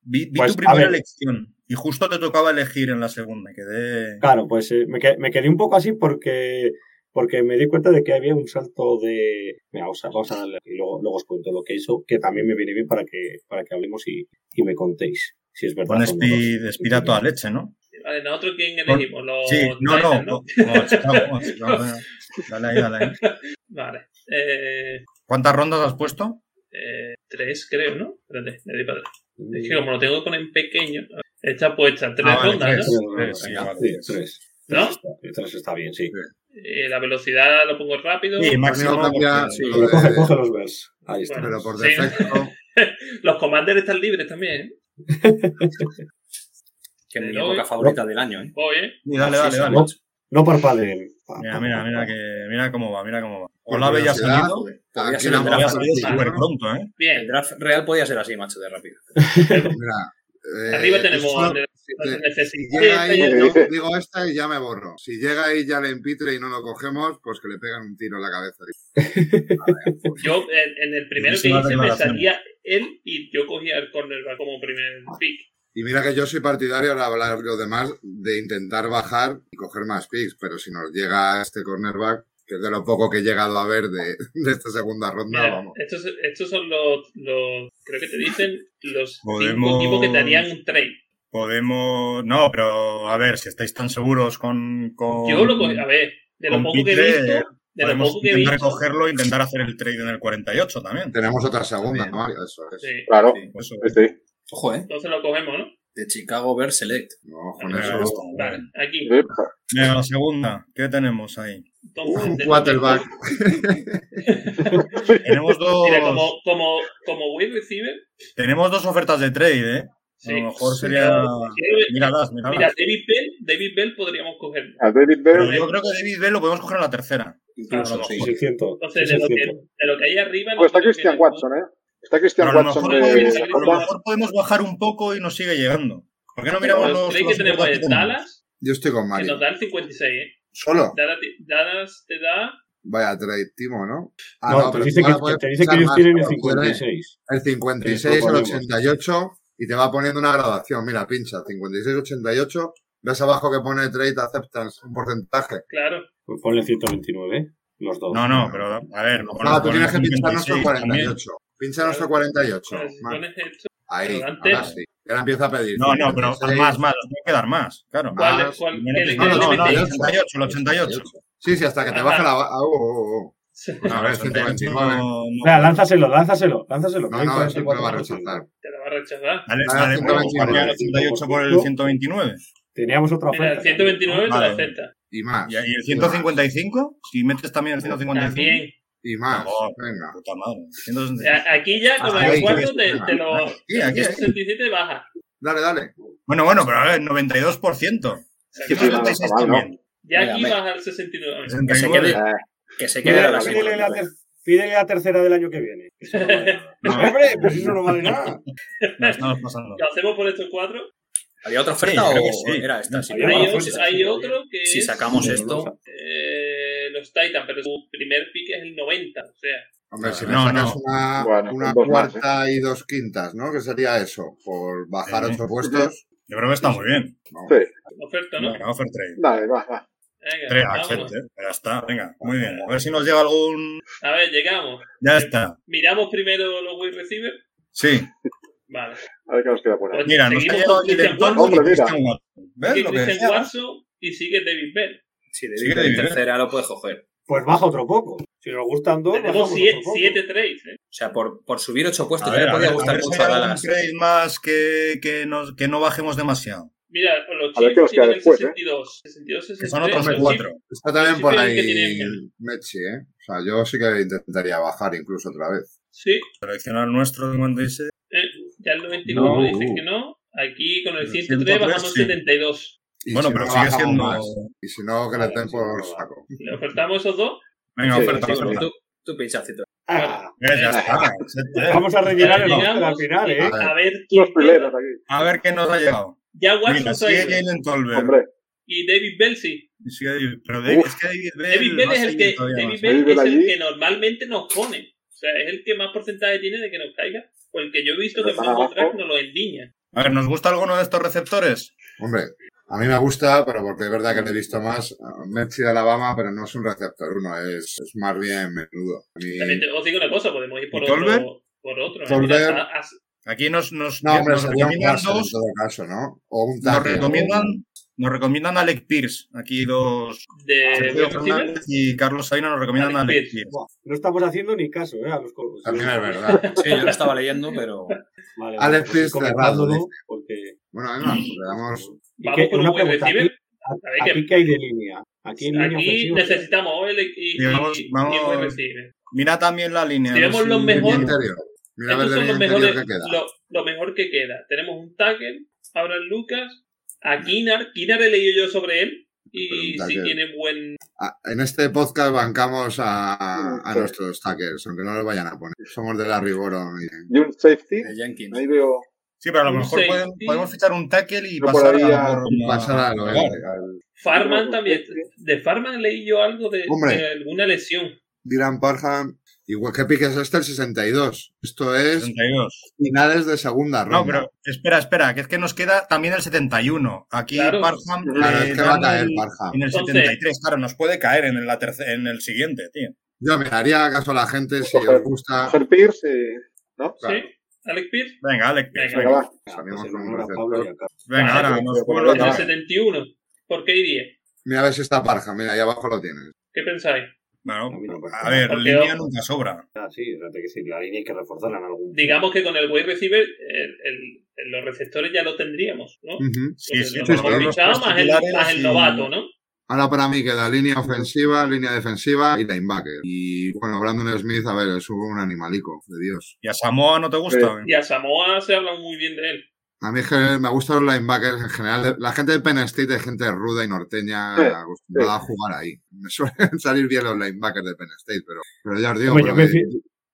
Vi, vi Pues, tu primera elección y justo te tocaba elegir en la segunda. Quedé... Claro, pues eh, me, quedé, me quedé un poco así porque, porque me di cuenta de que había un salto de... Mira, vamos a, vamos a darle y luego, luego os cuento lo que hizo, que también me viene bien para que, para que hablemos y, y me contéis si es verdad. Con speed, los- speed a toda leche, ¿no? Vale, nosotros quién elegimos, los Sí, no, no. No. Dale ahí, dale ahí. Vale. Eh, ¿Cuántas rondas has puesto? eh, tres, creo, ¿no? Espérate, me doy para atrás. Es que como lo tengo con en pequeño, está puesta tres Ah, vale, rondas, tres. ¿no? Tres, sí, Venga, vale, sí, tres. tres. ¿No? Tres está, tres está bien, sí. Eh, la velocidad lo pongo rápido. Sí, máximo. Cambia- sí, lo coge, coge los Bears. Ahí está. Bueno. Pero por Sí. defecto, Los commanders están libres también, ¿eh? Que es mi época favorita del año, ¿eh? Voy, ¿eh? Sí, dale, dale, Sí, dale. No, no parpadeen. Mira, mira, mira, que, mira cómo va, mira cómo va. Olave ya ha salido. Podría ser el draft. salido sí, súper pronto, ¿eh? El Bien. draft real podía ser así, macho, de rápido. Mira, eh, Arriba tenemos a si llega ahí, ¿Qué yo digo esta y ya me borro. Si llega ahí Jalen Pitre y no lo cogemos, pues que le pegan un tiro en la cabeza. Yo, en, en el primero que hice, me salía él y yo cogía el cornerback como primer pick. Y mira que yo soy partidario, ahora hablar lo demás, de intentar bajar y coger más picks, pero si nos llega este cornerback, que es de lo poco que he llegado a ver de, de esta segunda ronda, Mira, vamos. estos, estos son los, los, creo que te dicen, los Podemos- cinco equipos que te harían un trade. Podemos. No, pero a ver, si estáis tan seguros con. con Yo lo cogí, a ver, de lo poco que he visto, de lo poco que he intentar visto. cogerlo e intentar hacer el trade en el 48 también. Tenemos otra segunda, Bien. Mario, eso es. Sí, Claro. Sí. Eso, Sí. Ojo, ¿eh? entonces lo cogemos, ¿no? De Chicago Bears Select. No, con Venga, eso. Vale, aquí. Venga, la segunda. ¿Qué tenemos ahí? Entonces, Un quarterback. Tenemos dos. Mira, como, como, como wide receiver, Tenemos dos ofertas de trade, ¿eh? Sí. A lo mejor Sí, sería. ver- Míralas, Mira. David Bell, David Bell podríamos cogerlo. A David Pero Bell. yo creo que David Bell lo podemos coger en la tercera. Incluso, sí. Sí, siento. Entonces, Sí, de lo, que, siento. de lo que hay arriba... Pues está que Christian Watson, ¿eh? Está Christian Pero a lo Watson mejor, de podemos, a lo mejor podemos bajar un poco y nos sigue llegando. ¿Por qué no miramos Los los, trades los que tenemos que en tenemos? Dallas, Yo estoy con que Mario. nos da el 56, ¿eh? ¿Solo? Dallas, te da... Vaya trade, Timo, ¿no? Ah, No, te dice que, ahora puedes te dice que ellos tienen el pero tiene 56. El 56, Sí, el podemos. 88 y te va poniendo una graduación. Mira, pincha, 56, 88. Ves abajo que pone trade acceptance, un porcentaje. Claro. Pues ponle 129, ¿eh? los dos. No, no, pero a ver. No, ponle- tú tienes que pinchar nuestro 56 también. 48. Pincha nuestro 48. Pues, Más. pones esto. Ahí, antes- ahora sí. Ahora empieza a pedir. No, no, pero 56. más, más, tiene que dar más, claro. ¿Cuál, cuál, le- No, no, no, el metéis? yo- 88, el 88. Sí, sí, hasta que te baje la. ah, oh, oh, oh. A ver, el 129. No, no. Espera, lánzaselo, lánzaselo, lánzaselo. No, no, 44%. siempre va a rechazar. Te lo va a rechazar. Dale, Dale, dale, podemos 129. cambiar el 88 por el 129. Teníamos otra oferta. el 129 te lo acepta. Y más. ¿Y y el 155? Si metes también el 155. También. Y más. Oh, Venga. Puta madre. O 165. sea, Aquí ya, con Ahí, el cuarto, te, te lo. Aquí, aquí, el aquí. 67 baja. Dale, dale. Bueno, bueno, pero a ver, 92%. O sea, Sí, que sí, no, 176 está mal, ¿no? también. Ya aquí baja al 69. Que se 69. Eh, que se Pídele, quede la pídele la, Pídele la tercera del año que viene. Eso no vale nada. Hombre, pues eso no vale nada. No, estamos pasando. ¿Lo hacemos por estos cuatro? ¿Había otra oferta Sí, o creo que sí. era esta? Sí, Hay, otro- oferta, hay sí, otro que Si es sacamos No, esto, eh, los Titan, pero su primer pick es el 90. O sea, Hombre, si me No, sacas no. una, Bueno, una dos más, cuarta y dos quintas, ¿no? Que sería eso, por bajar Sí. ocho puestos. Yo creo que está muy bien. vamos. Sí, oferta, ¿no? Venga, offer trade. dale, va, va. Venga, Tres, vámonos. acepte. Ya está, venga, muy bien. A ver si nos llega algún. A ver, llegamos. Ya está. Miramos primero los wide receiver. Sí. Vale. A ver qué nos queda por ahí. Pues Mira, nos ha llegado Tolbo Watson, Hombre, y mira. Christian Watson. ¿Ves sigue lo que Christian decía? Watson y sigue David Bell. si David, ¿eh? tercera lo puedes coger. Pues baja otro poco. Si nos gustan dos, Tenemos bajamos siete, otro poco. siete trades, ¿eh? O sea, por, por subir ocho puestos, A ya ver, le a podía gustar mucho a Dallas. trade más que, que, nos, que no bajemos demasiado. Mira, los A ver qué Chiefs nos queda tienen el después, ¿eh? 62. 62, Que 63. son otros cuatro. Está también por ahí el que tiene- Mechi, ¿eh? O sea, yo sí que intentaría bajar incluso otra vez. Sí, Seleccionar nuestro 56. eh, ya el 94 No. dice que no. Aquí con el El 103 103, bajamos sí. 72. Y Bueno, si pero no, sigue siendo. más. Y si no, que le den sí, por saco. ¿Le ofertamos esos dos? Venga, Sí, oferta, sí, oferta. Tú, tú pincha, Cito. Ah, Eh, ya está. vamos a rellenar el final, ¿eh? A ver. A ver qué nos ha llegado. Ya Watson sigue ido. Jalen Tolbert. Hombre, Y David Bell sí. Pero David, es que David Bell. David es el que, todavía David más. Bell David Bell es el allí. que normalmente nos pone. O sea, es el que más porcentaje tiene de que nos caiga. O el que yo he visto que en. Track nos lo endiña. A ver, ¿nos gusta alguno de estos receptores? Hombre, a mí me gusta, pero porque es verdad que le he visto más. Mechi de Alabama, pero no es un receptor uno, es, es más bien menudo. Mí- También te os digo una cosa, podemos ir por otro. Por otro. Tolbert. Mira, a- a- Aquí nos, nos, No, hombre, nos recomiendan dos. todo caso, ¿no? O un Nos recomiendan, nos recomiendan a Alec Pierce. Aquí dos. de y Carlos Saina nos recomiendan a Alec Alec Pierce. Pierce. Buah, No estamos haciendo ni caso, ¿eh? A los También es verdad. Sí, yo lo estaba leyendo, pero. Vale, Alex vale, Pierce cerrado, porque... Bueno, venga, pues le damos. ¿Y Vamos qué- por una un wide pregunta, receiver. ¿aquí, qué. hay de línea? Aquí en necesitamos OL y, y, Y vamos- y- vamos- y wide receiver. Mira también la línea. Tenemos los Línea mejor- interior. Mira a ver Estos son los mejores, que queda. lo, lo mejor que queda. Tenemos un tackle, Abraham Lucas, a Kinar. Kinar he leído yo sobre él y sí tackle. tiene buen. Ah, En este podcast bancamos a, a Sí. nuestros tackers, aunque no los vayan a poner. Somos de la Riboron. y- y un safety. Jenkins. Ahí veo. Sí, pero a lo mejor podemos, podemos fichar un tackle y Yo por pasar a, pasar a lo al- Farman también. De Farman leí yo algo de, Hombre. de alguna lesión. Dylan Parham. Igual que pique es este el 62. Esto es 62. finales de segunda ronda. No, pero espera, espera, que es que nos queda también el 71. Aquí Claro. Parham Claro, eh, es que va a caer el- Parham. en el Entonces- 73. Claro, nos puede caer en, la en el siguiente, tío. Yo me haría caso a la gente si Coger- os gusta. Coger Pierce y. ¿No? Claro. ¿Sí? Alex Pierce. Venga, Alex Pierce, Venga, Venga, venga. va. Salimos con en un honor a receptor. Pablo y a Carlos. Venga, Vale, ahora pues, nos vuelve En el Vale. caer. 71. ¿Por qué iría? Mira a ver si está Parham. Mira, ahí abajo lo tienes. ¿Qué pensáis? Bueno, A ver, Porque línea nunca sobra. Ah, sí, fíjate que sí, la línea hay que reforzarla en algún Digamos que con el wide receiver, el- el- el- los receptores ya lo tendríamos, ¿no? Sí, Los- sí, lo más el, más novato, ¿no? Ahora para mí queda línea ofensiva, línea defensiva y linebacker. Y bueno, Brandon Smith, a ver, es un animalico, de Dios. ¿Y a Samoa no te gusta? Y a Samoa se habla muy bien de él. A mí es que me gustan los linebackers en general. La gente de Penn State es gente ruda y norteña Sí, acostumbrada a jugar ahí. Me suelen salir bien los linebackers de Penn State, pero, pero ya os digo, Hombre, me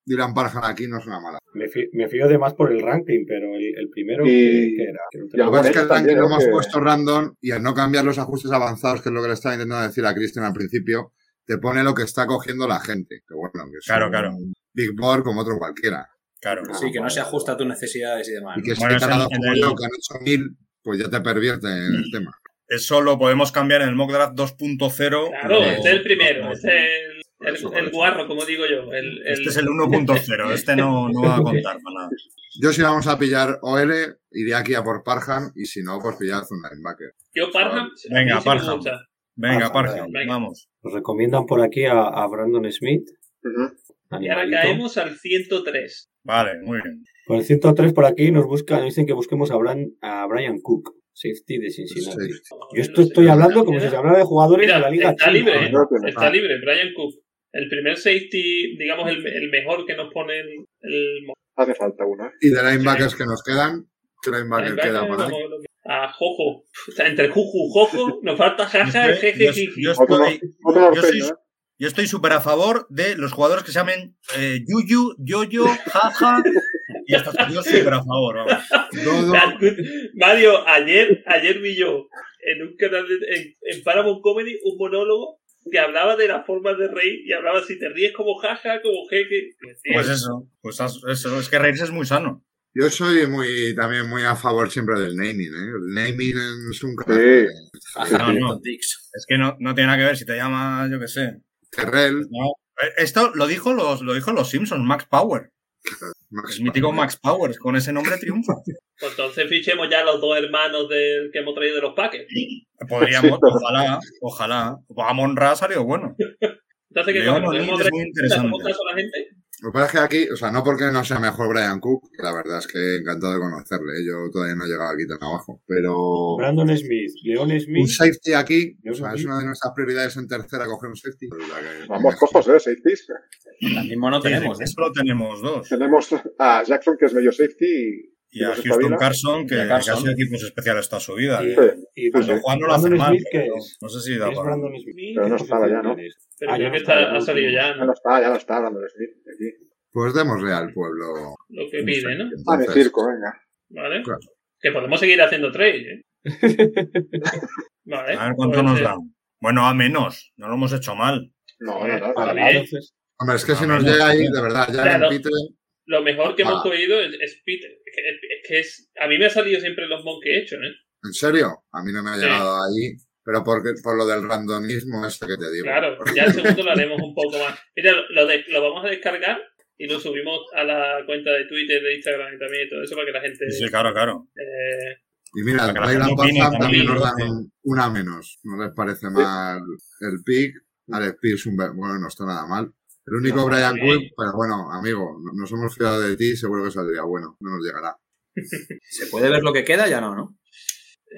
Dylan Parham aquí no es una mala. Me fío, me fío de más por el ranking, pero el, el primero Y- que, era. Lo que pasa es que el ranking lo hemos Que- puesto random y al no cambiar los ajustes avanzados, que es lo que le estaba intentando decir a Cristian al principio, te pone lo que está cogiendo la gente. Que bueno, que es Claro, un claro. Big board como otro cualquiera. Claro. Sí, que no se ajusta a tus necesidades y demás. Y que si Bueno, te como el- yo, que han hecho mil, pues ya te pervierte en el tema. Eso lo podemos cambiar en el mock draft 2.0. Claro, o- este es el primero, este es el, Eso, guarro, como digo yo. El, el- Este es el 1.0. Este no, no va a contar para nada. Yo si vamos a pillar OL, iría aquí a por Parham y si no, pues pillar un linebacker. Yo Parham, Venga, Parham. Venga, Ah, Parham, vamos. Nos recomiendan por aquí a, a Brandon Smith. Y ahora caemos al 103. Vale, muy bien. Por el 103 por aquí nos buscan, nos dicen que busquemos a, Bran- a Brian Cook, safety de Cincinnati. Sí. Yo esto estoy hablando como si se hablara de jugadores Mira, de la liga está china. libre, ¿eh? No Está libre, Brian Cook. El primer safety, digamos, el, el mejor que nos pone el, el Hace falta uno, ¿eh? Y de linebackers que nos quedan, ¿qué linebacker linebacker, queda por ahí? a Jojo. O sea, entre Juju y Jojo, nos falta jaja, Yo jeje, yo- yo Otro, estoy- yo soy- ¿eh? Yo estoy súper a favor de los jugadores que se llamen eh, Yuyu, Yoyo, Jaja. Y hasta yo súper a favor, vamos. Mario, ayer, ayer vi yo en un canal de, en, en Paramount Comedy un monólogo que hablaba de las formas de reír y hablaba si te ríes como jaja, como jeque. Pues eso, pues eso, es que reírse es muy sano. yo soy muy también muy a favor siempre del naming, ¿eh? El naming es un Sí. No, no. Es que no, no tiene nada que ver si te llamas, yo qué sé. Terrell, No. Esto lo dijo los, lo dijo los Simpsons, Max Power. Max El mítico Max Power, con ese nombre triunfa. Pues entonces fichemos ya los dos hermanos del que hemos traído de los paques. Podríamos, ojalá, ojalá. Amon Ra salió bueno. Entonces, ¿qué Leon coño? O'Neill ¿Podemos es traer- muy interesante. ¿hacemos caso a la gente? Lo que pasa es que aquí, o sea, no porque no sea mejor Brian Cook, la verdad es que encantado de conocerle, ¿eh? yo todavía no he llegado aquí tan abajo, pero Brandon Smith, Leon un Smith. safety aquí, o sea, es una de nuestras prioridades en tercera coger un safety. Vamos cojos, ¿eh? Safeties. Ahora mismo no tenemos. ¿eh? Solo tenemos dos. Tenemos a Jackson, que es medio safety, y, Y a Houston. Carson, que, Carson. sido equipos especiales toda su vida. Y, Y y cuando. Juan no lo hace Brandon mal, Smith, ¿qué pero es? no sé si da para... Brandon Smith. Pero no ¿Qué estaba ya, ¿no? Pero Ah, creo ya que no está, está, ha salido ya, Ya ¿no? no está, ya no está hablando de Smith. Aquí. Pues démosle al pueblo. Lo que pide. ¿no? Ah, de circo, venga. ¿Vale? Claro. Que podemos seguir haciendo trade, ¿eh? Vale. A ver cuánto pues, nos eh, da. Bueno, a menos. No lo hemos hecho mal. No, no, no. Está está Hombre, es que si Ah, nos llega ahí, de verdad, ya en Peter, Lo mejor que hemos Ah. cogido es, es Peter. Es que, es que es- a mí me ha salido siempre los mon que he hecho, ¿eh? ¿en serio? A mí no me ha Sí. llegado ahí, pero porque, por lo del randomismo este que te digo. Claro, ya el segundo lo haremos un poco más. Mira, lo, de- lo vamos a descargar y lo subimos a la cuenta de Twitter, de Instagram y también y todo eso para que la gente... Sí, claro, claro. eh, Y mira, gente opine Pantham también también, nos dan un- una menos. No les parece mal el pick. Alex Pierce, un bueno, no está nada mal. El único No, Brian. Cook, pero bueno, amigo, no- nos hemos fiado de ti, seguro que saldría bueno. No nos llegará. ¿Se puede ver lo que queda? Ya no, ¿no?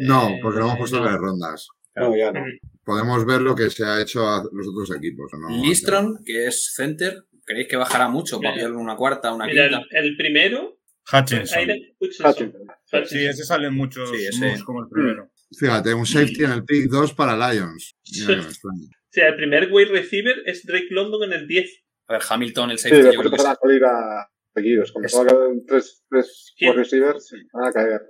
No, eh, porque lo hemos puesto en las rondas. no, ya no. Podemos ver lo que se ha hecho a los otros equipos. ¿no? Listron, que es center, ¿creéis que bajará mucho para Mira. pillarle una cuarta, una Mira, quinta? el, el primero... Hutchinson. Aiden Hutchinson. Hutchinson. Hutchinson. Sí, ese sale en muchos Sí, ese. como el primero. Fíjate, un safety en el pick 2 para Lions. Mira que me extraña. O sea, el primer wide receiver es Drake London en el 10. A ver, Hamilton, el Sí, safety, yo después creo que es- empezarán a salir a seguidos. Como Es- solo quedan tres, tres wide receivers, van a caer.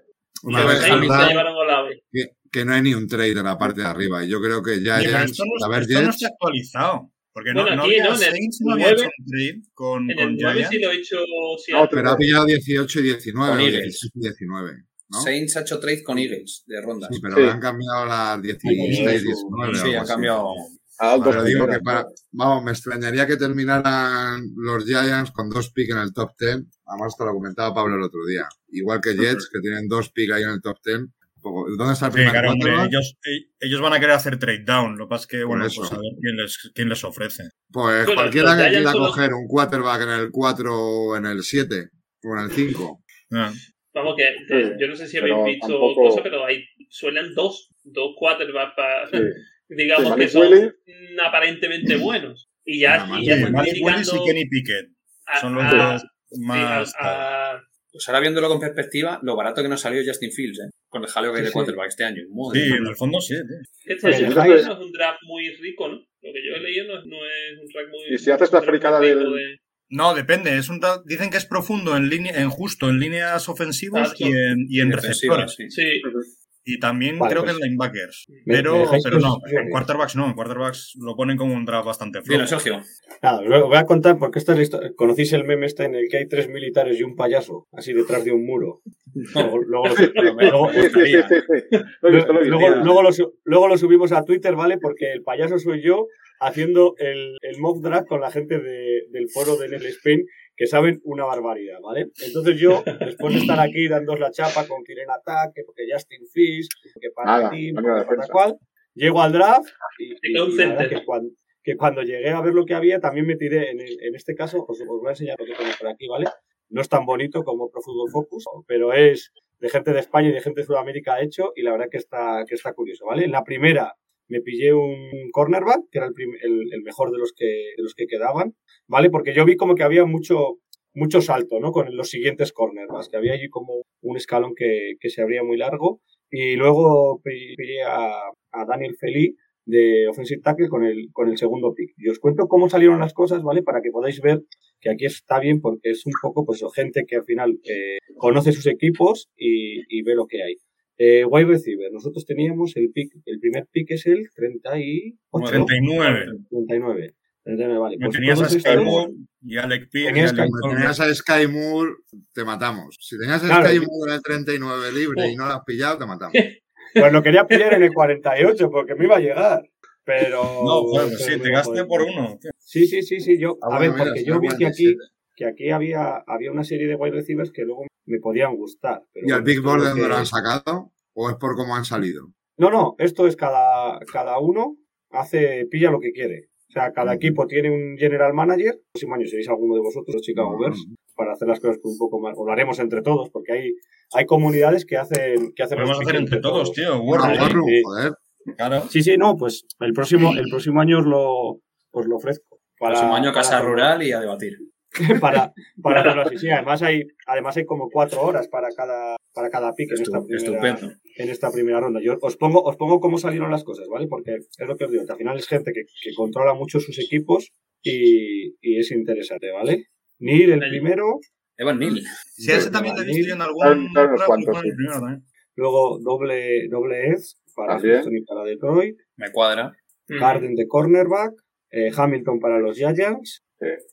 Una vez se llevaron a Olave. que, que no hay ni un trade en la parte de arriba. Y yo creo que ya pero Giants, esto no, a ver, esto no Jets, está actualizado. Porque Bueno, no, no aquí, había, ¿no? En no había hecho un trade con, En con el 9 Giants. sí lo he hecho... sí, No, pero ha pillado 18 y 19. Con o Eagles. 16 y 19. ¿no? Saints ha hecho trade con Eagles de rondas. Sí, pero Sí. han cambiado las 16, Sí, 19. Sí, ha así. cambiado. Pero digo que para, vamos, me extrañaría que terminaran los Giants con dos picks en el top 10. Además, te lo comentaba Pablo el otro día. Igual que Jets, que tienen dos picks ahí en el top 10. Un poco- ¿Dónde está el Sí, primer claro, hombre, quarterback? ellos, e- ellos van a querer hacer trade down. Lo que pasa es que, bueno, eso. pues a ver quién les, quién les ofrece. Pues Bueno, cualquiera que quiera coger un quarterback en el 4 o en el 7 o en el 5. Ah, Vamos, que Sí, eh, yo no sé si habéis visto tampoco- cosas, pero hay suenan dos, dos quarterbacks para, Sí. Digamos Sí, que son mm, aparentemente buenos. Y ya, y ya están criticando y Kenny Pickett son los a- más. a- a- Pues ahora viéndolo con perspectiva, lo barato que nos salió Justin Fields, ¿eh? Con el jaleo que hay de sí. quarterback este año. Madre Sí, en el fondo sí. tío. Este es, un dejáis- draft, no es un draft muy rico, ¿no? Lo que yo he leído no, es- no es un draft muy. Y si haces la fricada de- No, depende. Es un, dicen que es profundo en línea, en justo en líneas ofensivas y en, y en receptores. sí. Sí, Y también Vale, creo pues, que en linebackers. me- me Pero, dejáis pero no, en quarterbacks no. En quarterbacks lo ponen como un draft bastante flojo. Dilo, Sergio. Nada, luego voy a contar porque esta es la historia. ¿Conocéis el meme este en el que hay tres militares y un payaso así detrás de un muro? Luego, luego lo- luego-. Lo subimos a Twitter, ¿vale? Porque el payaso soy yo haciendo el, el mock draft con la gente de- del foro de NL Spain que saben una barbaridad, ¿vale? Entonces yo, después de estar aquí dándos la chapa con Kiren Ataque, porque Justin Fish, que para Nada, ti, para cual, llego al draft y, y- y la verdad center. que cuando, que cuando llegué a ver lo que había, también me tiré, en, el- en este caso, os, os voy a enseñar lo que tengo por aquí, ¿vale? No es tan bonito como Pro Football Focus, pero es de gente de España y de gente de Sudamérica hecho y la verdad que está, que está curioso, ¿vale? En la primera me pillé un cornerback, que era el, el- mejor de los, que, de los que quedaban, ¿vale? Porque yo vi como que había mucho, mucho salto, ¿no? Con los siguientes cornerbacks, que había allí como un escalón que, que se abría muy largo. Y luego pi- pillé a, a Daniel Feli, de offensive tackle con el, con el segundo pick. Y os cuento cómo salieron las cosas, ¿vale? Para que podáis ver que aquí está bien porque es un poco, pues, gente que al final eh, conoce sus equipos y, y ve lo que hay. Eh, wide receiver, nosotros teníamos el pick, el primer pick es el 38, 39. 39. 39, vale. Me Pues tenías a Sky Moore y Alec Pierce. Tenías y Sky Alec Si Turner. tenías a Sky Moore, te matamos. Si tenías a Claro, Sky y- Moore en el 39 libre y no lo has pillado, te matamos. Pues lo quería pillar en el 48 porque me iba a llegar. Pero. No, bueno, pero sí, te a gasté por uno. Sí, sí, sí, sí. Yo, Ah, a ver, mira, porque yo vi que aquí, 47. que aquí había, había una serie de wide receivers que luego me podían gustar. pero ¿Y al bueno, Big Board de lo dónde lo que- han sacado? ¿O es por cómo han salido? No, no, esto es cada, cada uno hace, pilla lo que quiere. O sea, cada equipo tiene un general manager. El próximo año seréis alguno de vosotros, los Chicago Bears, para hacer las cosas con un poco más. O lo haremos entre todos, porque hay, hay comunidades que hacen, que hacen Podemos hacer entre todos, tío. Ah, Warren, Warrum, sí. joder. Claro. Sí, sí, no, pues el próximo, el próximo año os lo, os lo ofrezco. Para, Próximo año casa para- rural y a debatir. para, para hacerlo así. Sí, además hay, además hay como cuatro horas para cada, para cada pick en esta, primera, Estupendo. en esta primera ronda. Yo os pongo, os pongo cómo salieron las cosas, ¿vale? Porque es lo que os digo, que al final es gente que, que controla mucho sus equipos y, y es interesante, ¿vale? Neil, el primero, Evan Neal. Si a ese también le he visto yo en algún. Cuantos, sí. también. luego doble, doble Edge para. Houston y para Detroit, Me cuadra. Garden de cornerback, eh, Hamilton para los Giants,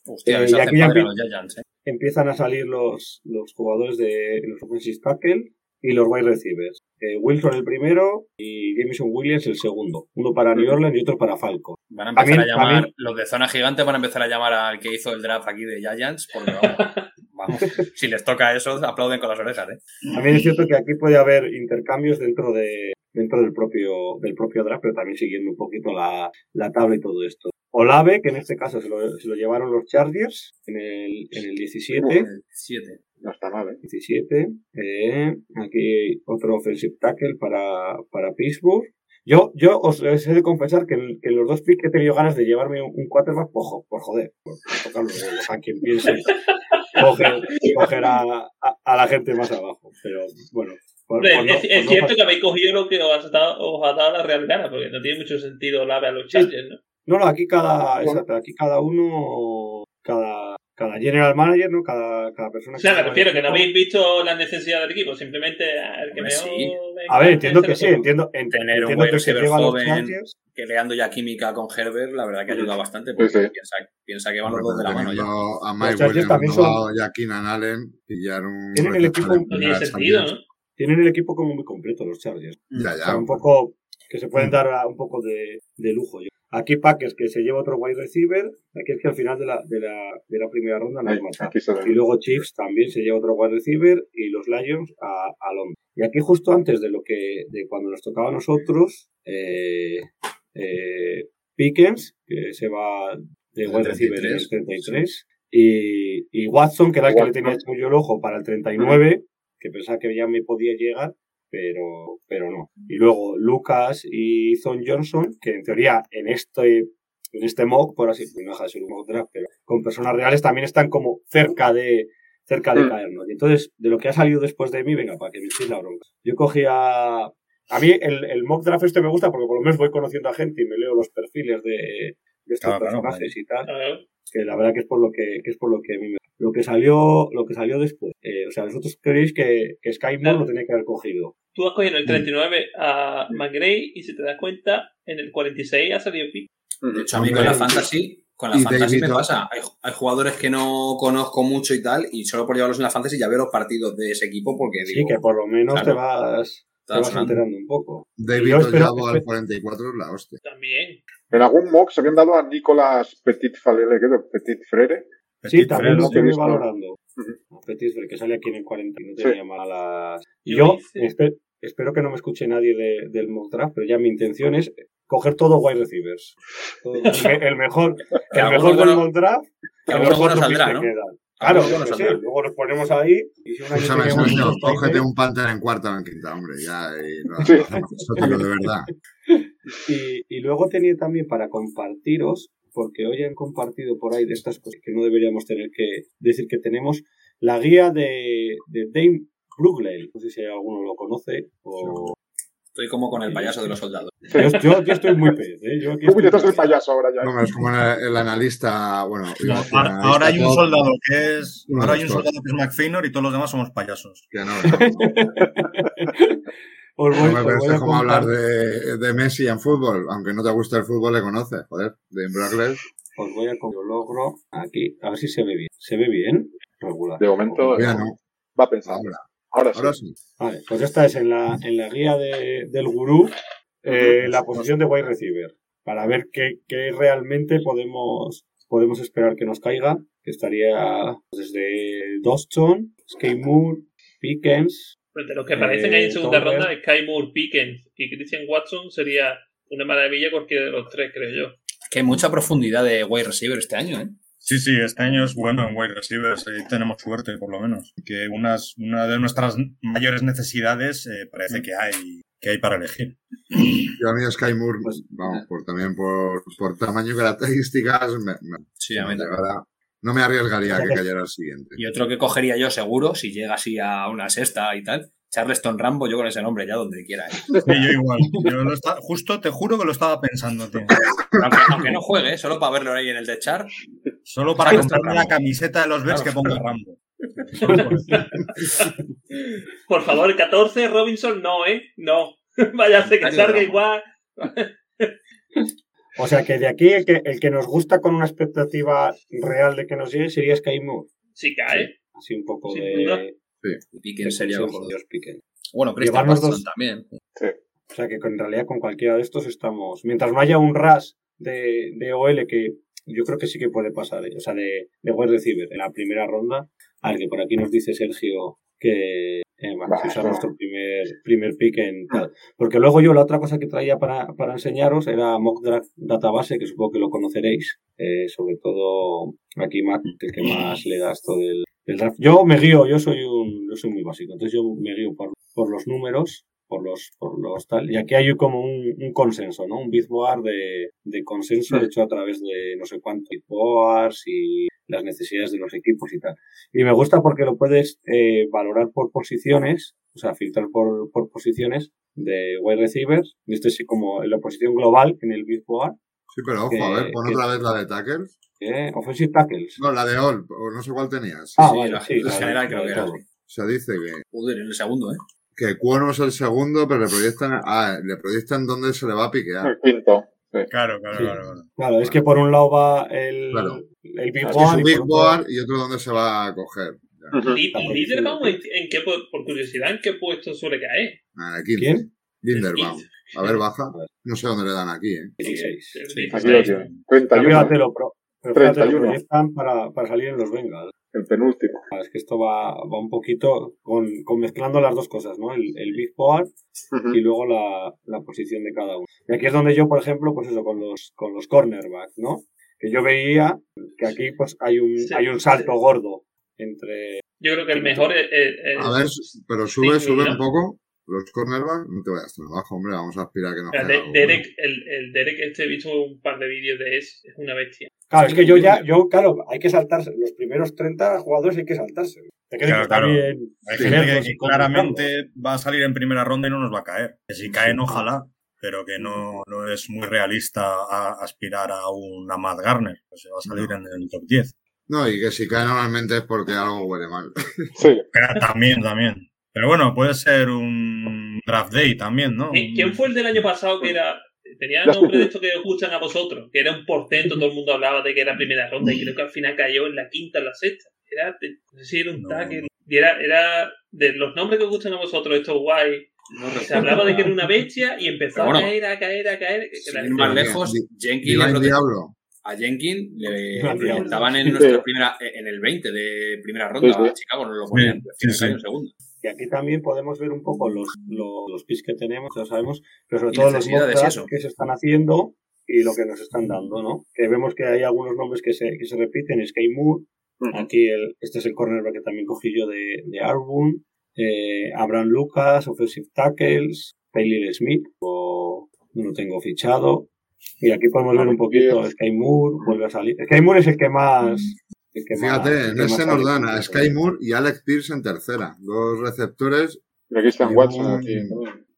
Hostia, Eh, y aquí ya padre empie- los Giants, eh. empiezan a salir los, los jugadores de los offensive tackle y los wide receivers. Eh, Wilson el primero y Jameson Williams el segundo. Uno para New Orleans y otro para Falcon. Van a empezar También- a llamar, los de zona gigante van a empezar a llamar al que hizo el draft aquí de Giants, porque vamos, vamos, si les toca eso, aplauden con las orejas, ¿eh? También es cierto que aquí puede haber intercambios dentro de dentro del propio del propio draft, pero también siguiendo un poquito la, la tabla y todo esto. Olave, que en este caso se lo, se lo llevaron los Chargers en el, en el 17. Siete. No está mal, ¿eh? 17. Eh, aquí otro offensive tackle para, para Pittsburgh. Yo, yo os he de confesar que, en- que en los dos picks he tenido ganas de llevarme un, un quarterback, por, por joder, por, por tocar los huevos, a quien piense coger, coger a, a, a la gente más abajo. Pero bueno, por- Hombre, por no- es, por es no cierto que habéis cogido lo que os ha dado, os ha dado la real gana, porque no tiene mucho sentido la a los Chargers, ¿no? No, no, aquí cada, exacto, aquí cada uno, cada, cada general manager, ¿no? Cada, cada persona O sea, me refiero que no habéis visto la necesidad del equipo, simplemente el que Hombre, me sí. A ver, entiendo que sí, entiendo, ent- Tener un entiendo wide que se receiver joven Chargers. que leando ya química con Herbert, la verdad que ayuda bastante, porque Sí, sí. Piensa, piensa que van los dos de la mano ya. A Mike Williams también son- renovado y a Keenan Allen, pillar un. Tienen el equipo- en No tiene. Tienen el equipo como muy completo los Chargers. Ya, O ya. sea, un poco que se pueden dar a- un poco de, de lujo. yo. Aquí Packers que se lleva otro wide receiver. Aquí es que al final de la, de la, de la primera ronda no Ahí, hay mata. Y luego Chiefs también se lleva otro wide receiver y los Lions a, a Londres. Y aquí justo antes de lo que de cuando nos tocaba a nosotros, eh, eh, Pickens, que se va de wide receiver en el 33, 33, y, y Watson, que era el que le tenía hecho yo el ojo para el 39, que pensaba que ya me podía llegar, pero, pero no. Y luego Lucas y Zon Johnson, que en teoría en este, en este mock, por así no deja de ser un mock draft, pero con personas reales también están como cerca de cerca de Mm. caernos. Y entonces, de lo que ha salido después de mí, venga, para que me echéis la bronca. Yo cogía... A mí el, el mock draft este me gusta porque por lo menos voy conociendo a gente y me leo los perfiles de, de estos Claro, claro, personajes y tal Ah, que la verdad que es por lo que, que es por lo que a mí me... lo que salió lo que salió después eh, o sea vosotros creéis que, que Sky Moore Claro. lo tenía que haber cogido Tú has cogido en el 39 a McGray y si te das cuenta, en el 46 ha salido Pitt. De hecho, a mí con la fantasy, con la fantasy me pasa. Hay, hay jugadores que no conozco mucho y tal, y solo por llevarlos en la fantasy ya veo los partidos de ese equipo porque sí digo, que por lo menos claro. te vas te vas enterando un poco David Ollavo al espero- 44 es la hostia. También. En algún mock se habían dado a Nicolas Petit Falele, ¿qué es? Petit Frere. sí Petit también Fred, lo estoy valorando. Petit Fred, que sale aquí en el 40 y no Sí. tenía malas y Yo espe- espero que no me escuche nadie de- del mock draft pero ya mi intención es coger todo wide receivers Todo- el, me- el mejor el mejor del mock draft cuatro picks saldrá, ¿no? Claro, sé, saldrán. luego los ponemos ahí y si un año Escúchame, dos tight cógete un Panther en cuarta o en quinta, hombre, ya. Y Sí. Eso te digo de verdad. Y, y luego tenía también para compartiros, porque hoy han compartido por ahí de estas cosas que no deberíamos tener que decir que tenemos, la guía de, de Dame Brugler. No sé si alguno lo conoce o... estoy como con el payaso de los soldados. Yo, yo- yo estoy muy pez, ¿eh? Yo aquí estoy del payaso ahora ya. No, es como el, el analista, bueno, decir, Ahora, analista ahora hay un top, soldado que es. Ahora hay un soldado que es McFeynor y todos los demás somos payasos. que no, no. Os voy, No me os voy parece a como hablar de, de Messi en fútbol. Aunque no te guste el fútbol, le conoces, joder. De Imbroglés. Os voy a yo logro aquí, a ver si se ve bien. ¿Se ve bien? Regular. De momento Ya no. no. va pensando. Ahora, Ahora sí. ahora sí. Vale, pues esta es en la, en la guía de- del gurú eh, la posición de wide receiver. Para ver qué, qué realmente podemos, podemos esperar que nos caiga. Que estaría desde Doston, Skate Moore, Pickens. Pero de los que aparecen ahí en Eh, segunda Tolbert. ronda, Sky Moore, Pickens y Christian Watson sería una maravilla cualquiera de los tres, creo yo. Que hay mucha profundidad de wide receiver este año, ¿eh? Sí, sí, este año es bueno en wide receivers. Ahí tenemos suerte, por lo menos. Que unas, una de nuestras mayores necesidades eh, parece que hay, que hay para elegir. Yo a mí Sky Moore, Pues, vamos, por, también por, por tamaño y características, me, me- Sí, a mí también. ahora no me arriesgaría a que cayera el siguiente. Y otro que cogería yo seguro, si llega así a una sexta y tal, Charleston Rambo, yo con ese nombre ya donde quiera. ¿eh? Sí, yo igual. Yo lo esta- justo te juro que lo estaba pensando, tío. Aunque, aunque no juegue, ¿eh? solo para verlo ahí en el de char. Solo para comprarme la camiseta de los Bears Claro. que ponga Rambo. Por favor, el 14, Robinson, no, ¿eh? No. Váyase que Dario salga Ramos. igual. O sea que de aquí el que, el que nos gusta con una expectativa real de que nos llegue sería Sky Moore. Si cae. Así un poco de. Pickens sería sí, mejor. Dios, Pickens. Bueno, Christian dos- también. O sea que con- en realidad con cualquiera de estos estamos. Mientras no haya un RAS de, de OL que yo creo que sí que puede pasar, ¿eh? o sea, de, de wide receiver en la primera ronda. A ver, que por aquí nos dice Sergio que eh, a Bah, usar nuestro primer, primer pick en tal. Porque luego yo la otra cosa que traía para, para enseñaros era Mock Draft Database, que supongo que lo conoceréis. Eh, sobre todo aquí Matt, el que más le da esto del, del draft. Yo me guío, yo soy un, yo soy muy básico, entonces yo me guío por, por los números por los, por los tal. Y aquí hay como un, un consenso, ¿no? Un bitboard de, de consenso hecho a través de no sé cuántos bitboards y las necesidades de los equipos y tal. Y me gusta porque lo puedes eh, valorar por posiciones, o sea, filtrar por, por posiciones de wide receivers. Y esto es como en la posición global en el bitboard. Sí, pero ojo, Que- a ver, pon que- otra vez la de tackles. ¿eh? Offensive tackles. No, la de All, o no sé cuál tenías. Ah, Sí, vale, la- sí, la general creo la que era. todo. sí. Se dice que, Joder, en el segundo, ¿eh? que Cuono es el segundo, pero le proyectan, ah, le proyectan dónde se le va a piquear. El quinto. Claro, claro, Sí. claro. claro. Claro, es que por un lado va el, Claro. el big Es board un y otro- board y otro dónde se va a coger. Posición Linderbaum, de- ¿en, qué, por curiosidad, ¿en qué puesto suele caer? Ah, el 15. ¿Quién? Linderbaum. A ver, baja. No sé dónde le dan aquí, ¿eh? 16. El Sí, 16. Aquí lo tienen. 31. Fíjate, lo, pro- pero fíjate, lo 31. proyectan para, para salir en los Bengals. El penúltimo. Es que esto va, va un poquito con, con mezclando las dos cosas, ¿no? El, el Big Board Ujú. y luego la, la posición de cada uno. Y aquí es donde yo, por ejemplo, pues eso, con los, con los cornerbacks, ¿no? Que yo veía que aquí pues hay un, Sí. hay un salto gordo entre... Yo creo que el mejor es. es- A ver, pero sube, sí, sube un poco. Los cornerbacks, no te vayas tan abajo, hombre. Vamos a aspirar a que nos de- algo Derek, el, el Derek este he visto un par de vídeos de es, es una bestia. Claro, es que yo ya, yo, claro, hay que saltarse. Los primeros 30 jugadores hay que saltarse. Claro, claro. bien Hay gente que, claramente va a salir en primera ronda y no nos va a caer. Que si caen, ojalá, pero que no, no es muy realista a- aspirar a una Matt Garner. que se va a salir en el top 10. No, y que si cae normalmente es porque algo huele mal. Sí. Pero también, también. Pero bueno, puede ser un draft day también, ¿no? ¿Qui- ¿Quién fue el del año pasado que era. Tenía Justin nombre de esto que os gustan a vosotros, que era un portento, todo el mundo hablaba de que era primera ronda y creo que al final cayó en la quinta, en la sexta. Era, no sé si era un No. tackle. Y era, era de los nombres que os gustan a vosotros, estos guay. No Se hablaba de que era una bestia y empezó bueno, a caer, a caer, a caer. que Sin la- ir más lejos, Jenkins le Diablo. a Jenkins le proyectaban en nuestra primera, en el 20 de primera ronda Sí, sí. a Chicago, no lo ponían, Sí, en segundo. Y aquí también podemos ver un poco los, los, los picks que tenemos, ya sabemos, pero sobre todo los drafts que se están haciendo y lo que nos están dando, ¿no? Que vemos que hay algunos nombres que se, que se repiten, Sky Moore, aquí el, este es el cornerback que también cogí yo de, de Arbun, eh, Abraham Lucas, Offensive Tackles, Taylor Smith, o no lo tengo fichado. Y aquí podemos ver un poquito Sky Moore, vuelve a salir. Sky Moore es el que más... más- Fíjate, en ese nos dan a Sky Moore y Alex Pierce en tercera. Dos receptores Y aquí está Y Watson. Aquí,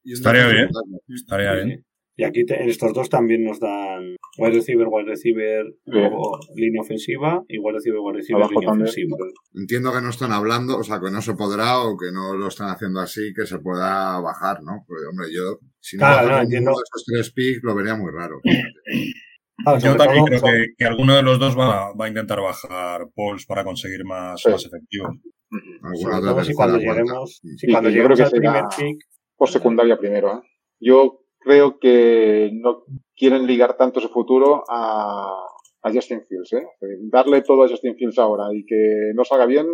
Estaría bien. Estaría bien. Y aquí te- en estos dos también nos dan wide receiver, wide receiver, luego línea ofensiva y wide receiver, wide receiver, Abajo línea también. ofensiva. Entiendo que no están hablando, o sea, que no se podrá o que no lo están haciendo así, que se pueda bajar, ¿no? Porque, hombre, yo, si no Claro, no, entiendo. esos tres picks, lo vería muy raro. Ah, Yo también creo que, que alguno de los dos va, va a intentar bajar polls para conseguir más, Sí. más efectivos. Si cuando lleguemos, si cuando lleguemos al primer pick, Por secundaria primero, ¿eh? Yo creo que no quieren ligar tanto su futuro a, a Justin Fields, ¿eh? Darle todo a Justin Fields ahora y que no salga bien,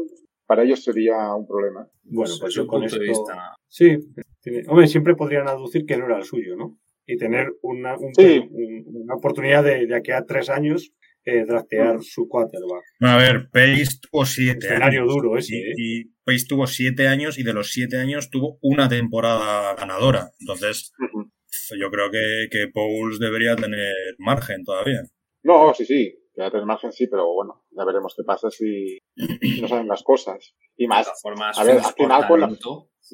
para ellos sería un problema. bueno, pues Desde yo con esto... vista. Sí, tiene- hombre, siempre podrían aducir que no era el suyo, ¿no? Y tener una, un- Sí. un- una oportunidad de, de aquí a tres años eh, draftear su quarterback. A ver, Pace tuvo siete Escenario años. duro ese, y, ¿eh? y Pace tuvo siete años y de los siete años tuvo una temporada ganadora. Entonces, yo creo que, que Pauls debería tener margen todavía. No, sí, sí, que va a tener margen, sí, pero bueno, ya veremos qué pasa si no saben las cosas. Y más, formas, a ver, al final con la-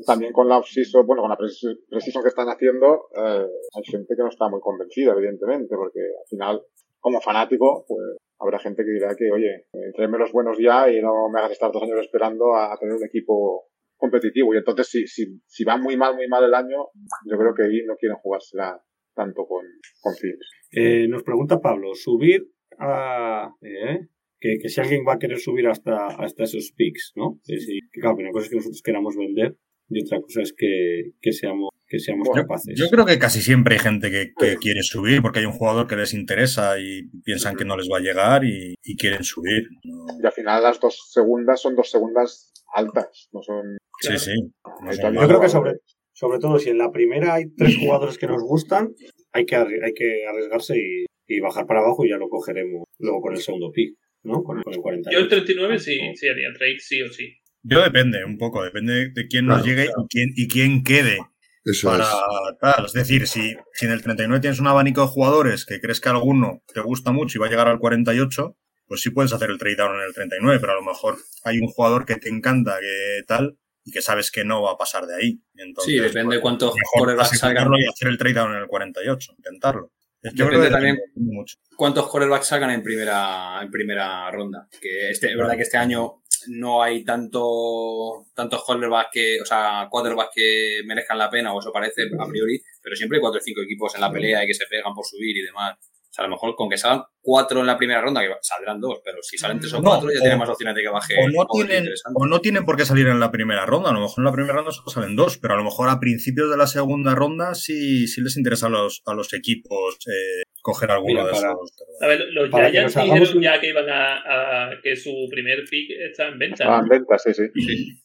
también con la off-season, bueno, con la preci- precision que están haciendo, eh, hay gente que no está muy convencida, evidentemente, porque al final, como fanático, pues habrá gente que dirá que, oye, tráeme los buenos ya y no me hagas estar dos años esperando a, a tener un equipo competitivo. Y entonces, si, si, si va muy mal, muy mal el año, yo creo que ahí no quieren jugársela tanto con, con Fields. Eh, nos pregunta Pablo, subir a... ¿eh? Que, que si alguien va a querer subir hasta, hasta esos picks, ¿no? Que, sí, que claro, una cosa es que nosotros queramos vender y otra cosa es que, que seamos, que seamos Bueno, capaces. Yo creo que casi siempre hay gente que, que quiere subir porque hay un jugador que les interesa y piensan que no les va a llegar y, y quieren subir. ¿no? Y al final las dos segundas son dos segundas altas, no son... Sí, sí. No son Yo creo que sobre, sobre todo si en la primera hay tres jugadores que nos gustan, hay que, hay que arriesgarse y, y bajar para abajo y ya lo cogeremos luego con el segundo pick, ¿no? Con el, con el 40. Yo el 39 sí, sí haría trade, sí o sí. Yo depende un poco, depende de quién nos Claro, llegue y quién, y quién quede Eso para es. tal. Es decir, si, si en el 39 tienes un abanico de jugadores que crees que alguno te gusta mucho y va a llegar al 48, pues sí puedes hacer el trade down en el 39, pero a lo mejor hay un jugador que te encanta, que tal, y que sabes que no va a pasar de ahí. Entonces, Sí, depende pues, de cuántos mejor quarterbacks salgan. y hacer el trade down en el 48, intentarlo. Yo Depende creo que también- depende mucho. ¿Cuántos quarterbacks salgan en primera, en primera ronda? Que este, es verdad que este año no hay tanto, tantos quarterbacks que, o sea, quarterbacks que merezcan la pena, o eso parece a priori, pero siempre hay cuatro o cinco equipos en la pelea y que se pegan por subir y demás. Sea, a lo mejor con que salgan cuatro en la primera ronda, que saldrán dos, pero si salen tres o No, cuatro ya o- tienen más opciones de que baje. O no, tienen, o no tienen por qué salir en la primera ronda. A lo mejor en la primera ronda solo salen dos, pero a lo mejor a principios de la segunda ronda sí, sí les interesa a los, a los equipos eh, coger alguno Mira, de para- esos. A ver, los Giants dijeron ya que iban a, a- que su primer pick está en venta. Ah, en venta, sí, sí.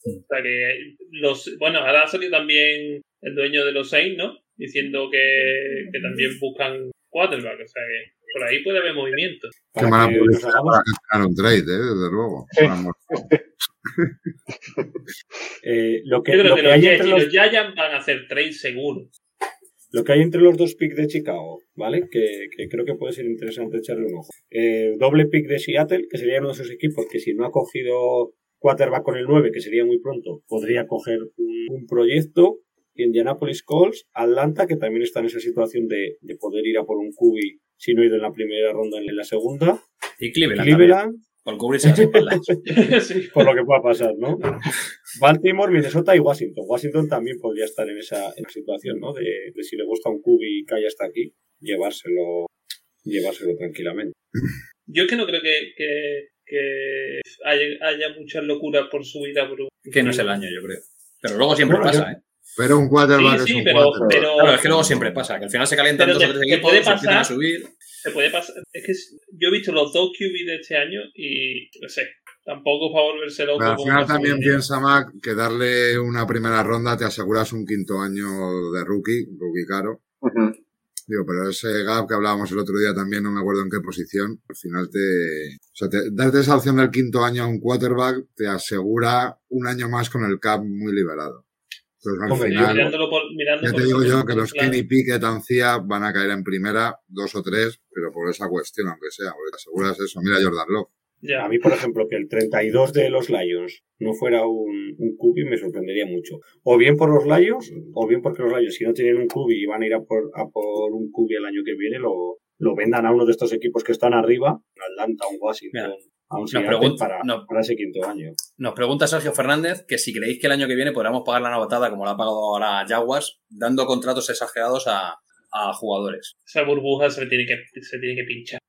O sea que los, bueno, ahora ha salido también el dueño de los Saints, ¿no? Diciendo que, que también buscan quarterback, o sea que por ahí puede haber movimiento. Qué mala publicidad para un trade, ¿eh? Desde luego. Eh, lo que, Yo creo lo que que los hay Jets los los Giants van a hacer trade seguro. Lo que hay entre los dos picks de Chicago, ¿vale? Que, que creo que puede ser interesante echarle un ojo. Eh, doble pick de Seattle, que sería uno de esos equipos que si no ha cogido quarterback con el 9, que sería muy pronto, podría coger un, un proyecto. Indianapolis Colts, Atlanta, que también está en esa situación de, de poder ir a por un QB si no ha ido en la primera ronda en la segunda. Y Cleveland, Cleveland, por cubrirse las espaldas. Sí. por lo que pueda pasar, ¿no? Baltimore, Minnesota y Washington. Washington también podría estar en esa, en esa situación, ¿no? De, de si le gusta un QB y cae hasta aquí, llevárselo, llevárselo tranquilamente. Yo es que no creo que, que, que haya, haya muchas locuras por subir a Bruce. Que no es el año, yo creo. Pero luego siempre Bueno, pasa, yo- ¿eh? Pero un quarterback Sí, sí, es un pero- quarterback. pero- Claro, es que luego siempre pasa, que al final se calientan dos o tres equipos, puede se empiezan a pasar- subir. Se puede pasar. Es que yo he visto los dos QB de este año y no sé. Tampoco para volverse loco. Pero al final también subida. piensa, Mac, que darle una primera ronda te aseguras un quinto año de rookie, rookie caro. Digo, pero ese gap que hablábamos el otro día también, no me acuerdo en qué posición, al final te... O sea, te- darte esa opción del quinto año a un quarterback te asegura un año más con el cap muy liberado. Entonces, al final, mirándolo por, mirando ya te digo yo que los claro. Kenny Pickett, Ancia van a caer en primera, dos o tres, pero por esa cuestión, aunque sea, porque te aseguras eso. Mira Jordan Love. Ya. A mí, por ejemplo, que el 32 de los Lions no fuera un, un QB me sorprendería mucho. O bien por los Lions, o bien porque los Lions, si no tienen un QB y van a ir a por, a por un QB el año que viene, lo, lo vendan a uno de estos equipos que están arriba, un Atlanta, un Washington, Mira, a un Seattle para, no. para ese quinto año. Nos pregunta Sergio Fernández que si creéis que el año que viene podremos pagar la novatada como la ha pagado ahora Jaguars, dando contratos exagerados a, a jugadores. Esa burbuja se tiene que, se tiene que pinchar.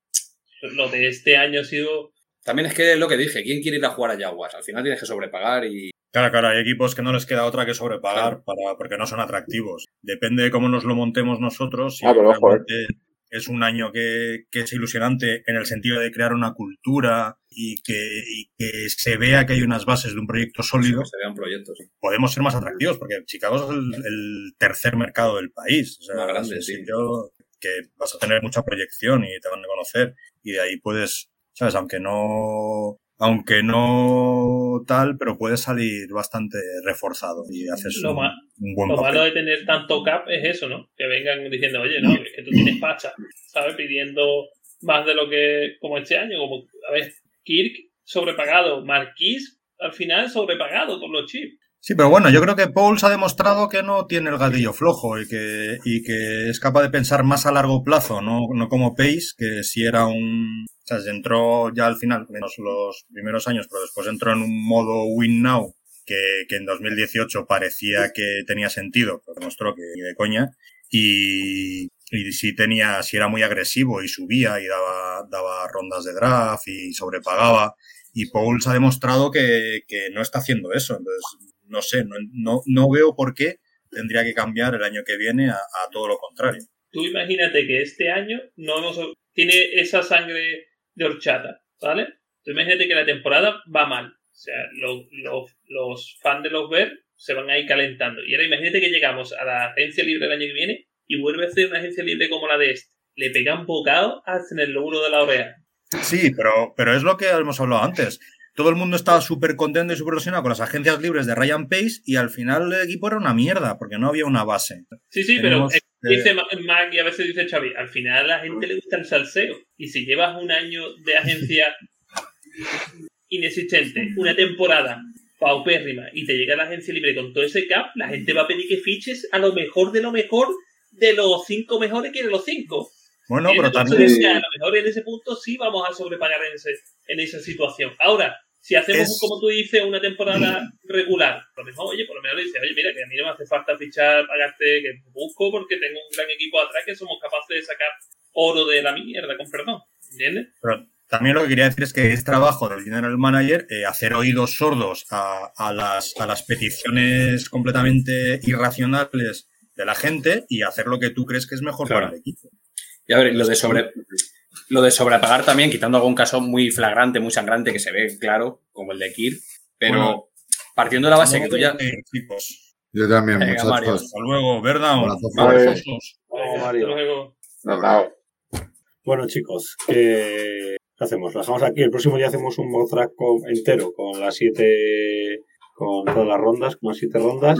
Lo de este año ha sido. También es que es lo que dije, ¿quién quiere ir a jugar a Jaguars? Al final tienes que sobrepagar y... Claro, claro, hay equipos que no les queda otra que sobrepagar para, porque no son atractivos. Depende de cómo nos lo montemos nosotros. Si Ah, pero ojo, realmente es un año que, que es ilusionante en el sentido de crear una cultura y que, y que se vea que hay unas bases de un proyecto sólido, se vean proyectos. podemos ser más atractivos, porque Chicago es el, el tercer mercado del país. O sea, Más grande, sí. sitio que vas a tener mucha proyección y te van a conocer. Y de ahí puedes, ¿sabes? Aunque no, aunque no tal, pero puedes salir bastante reforzado y haces Lo un, ma- un buen Lo papel. malo de tener tanto cap es eso, ¿no? Que vengan diciendo, oye, no, es que tú tienes pacha, ¿sabes? Pidiendo más de lo que, como este año, como, a ver, Kirk sobrepagado, Marquis al final sobrepagado por los chips. Sí, pero bueno, yo creo que Pauls ha demostrado que no tiene el gatillo flojo y que, y que es capaz de pensar más a largo plazo, no, no como Pace, que si era un... O sea, se entró ya al final, menos los primeros años, pero después entró en un modo win now, que, que en 2018 parecía que tenía sentido, pero demostró que ni de coña, y, y si tenía, si era muy agresivo y subía y daba, daba rondas de draft y sobrepagaba, y Pauls ha demostrado que, que no está haciendo eso, entonces no sé, no, no, no veo por qué tendría que cambiar el año que viene a, todo lo contrario. Tú imagínate que este año no hemos, tiene esa sangre de horchata, ¿vale? Tú imagínate que la temporada va mal. O sea, lo- lo- los fans de los Bears se van a ir calentando. Y ahora imagínate que llegamos a la agencia libre el año que viene y vuelve a ser una agencia libre como la de este. Le pegan bocado hasta en el lóbulo de la oreja. Sí, pero, pero es lo que hemos hablado antes. Todo el mundo estaba súper contento y súper ilusionado con las agencias libres de Ryan Pace y al final el equipo era una mierda porque no había una base. Sí, sí, Tenemos, pero dice Ma- Mac y a veces dice Xavi, al final a la gente le gusta el salseo. Y si llevas un año de agencia inexistente, una temporada paupérrima, y te llega la agencia libre con todo ese cap, la gente va a pedir que fiches a lo mejor de lo mejor de los cinco mejores que de los cinco. Bueno, pero también... a lo mejor en ese punto sí vamos a sobrepagar en, ese, en esa situación. Ahora, si hacemos, Es- como tú dices, una temporada regular, lo mejor, oye, por lo menos le dices, oye, mira, que a mí no me hace falta fichar, pagarte, que busco porque tengo un gran equipo atrás que somos capaces de sacar oro de la mierda, con perdón. ¿Entiendes? Pero también lo que quería decir es que es trabajo del general manager eh, hacer oídos sordos a, a las, a las peticiones completamente irracionales de la gente y hacer lo que tú crees que es mejor Claro. para el equipo. Y a ver, lo de sobre lo de sobrepagar también, quitando algún caso muy flagrante, muy sangrante que se ve claro, como el de Kir, pero Bueno, partiendo de la base que tú ya. Eh, chicos. Yo también, Venga, Mario. muchachos. Hasta luego, ¿verdad? Mario. Bueno, chicos, ¿qué hacemos? ¿Lo dejamos aquí? El próximo día hacemos un con- entero con las siete, con todas las rondas, con las siete rondas.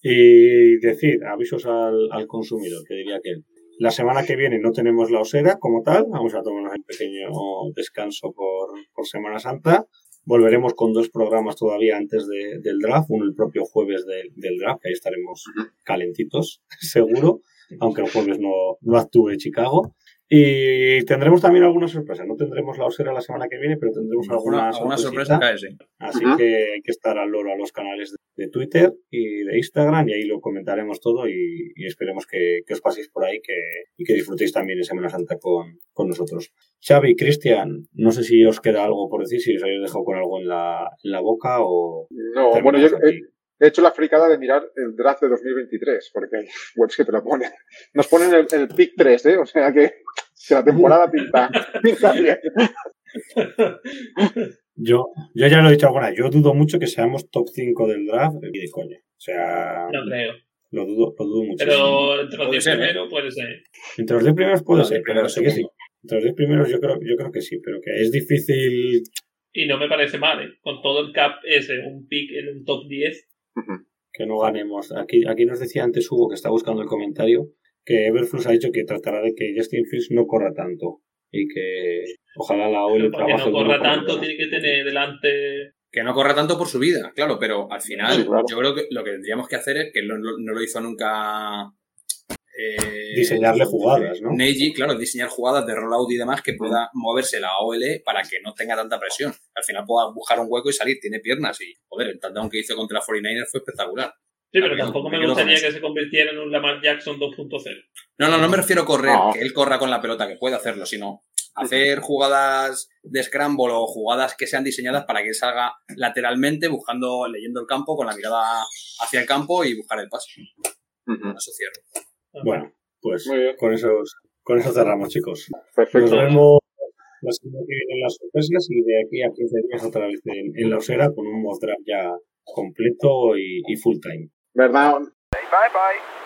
Y decir, avisos al, al consumidor, que diría que la semana que viene no tenemos la osera como tal, vamos a tomarnos un pequeño descanso por, por Semana Santa. Volveremos con dos programas todavía antes de- del draft, uno el propio jueves del- del draft, que ahí estaremos calentitos, seguro, aunque el jueves no, no actúe Chicago. Y tendremos también alguna sorpresa. No tendremos la osera la semana que viene, pero tendremos alguna, Alguna, sorpresa cae, sí. Así que hay que estar al loro a los canales de, de Twitter y de Instagram y ahí lo comentaremos todo y, y esperemos que, que os paséis por ahí que, y que disfrutéis también de Semana Santa con, con nosotros. Xavi, Cristian, no sé si os queda algo por decir, si os habéis dejado con algo en la, en la boca o... No, bueno, yo terminamos he, hecho la fricada de mirar el draft de 2023, porque hay webs que te lo ponen. Nos ponen el, el pick 3, ¿eh? O sea que, que la temporada pinta, pinta bien. Yo, yo ya lo he dicho alguna yo dudo mucho que seamos top 5 del draft y de coña. O sea, No creo. lo dudo, lo dudo mucho. Pero entre los Puede 10 ser, ¿eh? primeros puede ser. Entre los 10 primeros puede ser, pero sí que sí. Entre los 10 primeros yo creo, yo creo que sí, pero que es difícil Y no me parece mal, ¿eh? Con todo el cap ese, un pick en un top 10. Que no ganemos. Aquí, aquí nos decía antes Hugo, que está buscando el comentario, que Everflux ha dicho que tratará de que Justin Fields no corra tanto y que Ojalá la OL que no corra tanto, que- tiene que tener delante. Que no corra tanto por su vida, claro, pero al final Sí, claro. yo creo que lo que tendríamos que hacer es que no, no lo hizo nunca. Eh, Diseñarle jugadas, ¿no? Neji, claro, diseñar jugadas de rollout y demás que pueda moverse la OL para que no tenga tanta presión. Al final pueda buscar un hueco y salir, tiene piernas y, joder, el touchdown que hizo contra 49ers fue espectacular. Sí, pero tampoco me gustaría que se convirtiera en un Lamar Jackson 2.0. No, no, no me refiero a correr, No. que él corra con la pelota, que puede hacerlo, sino hacer jugadas de scramble o jugadas que sean diseñadas para que salga lateralmente, buscando, leyendo el campo, con la mirada hacia el campo y buscar el pase. Ujú. Con eso cierro. Bueno, pues con eso, con eso cerramos, chicos. Nos Perfecto. vemos la semana que viene en las sorpresas y de aquí a 15 días otra vez en, en la osera con un mock draft ya completo y, y full time. ¿Verdad? Bye bye.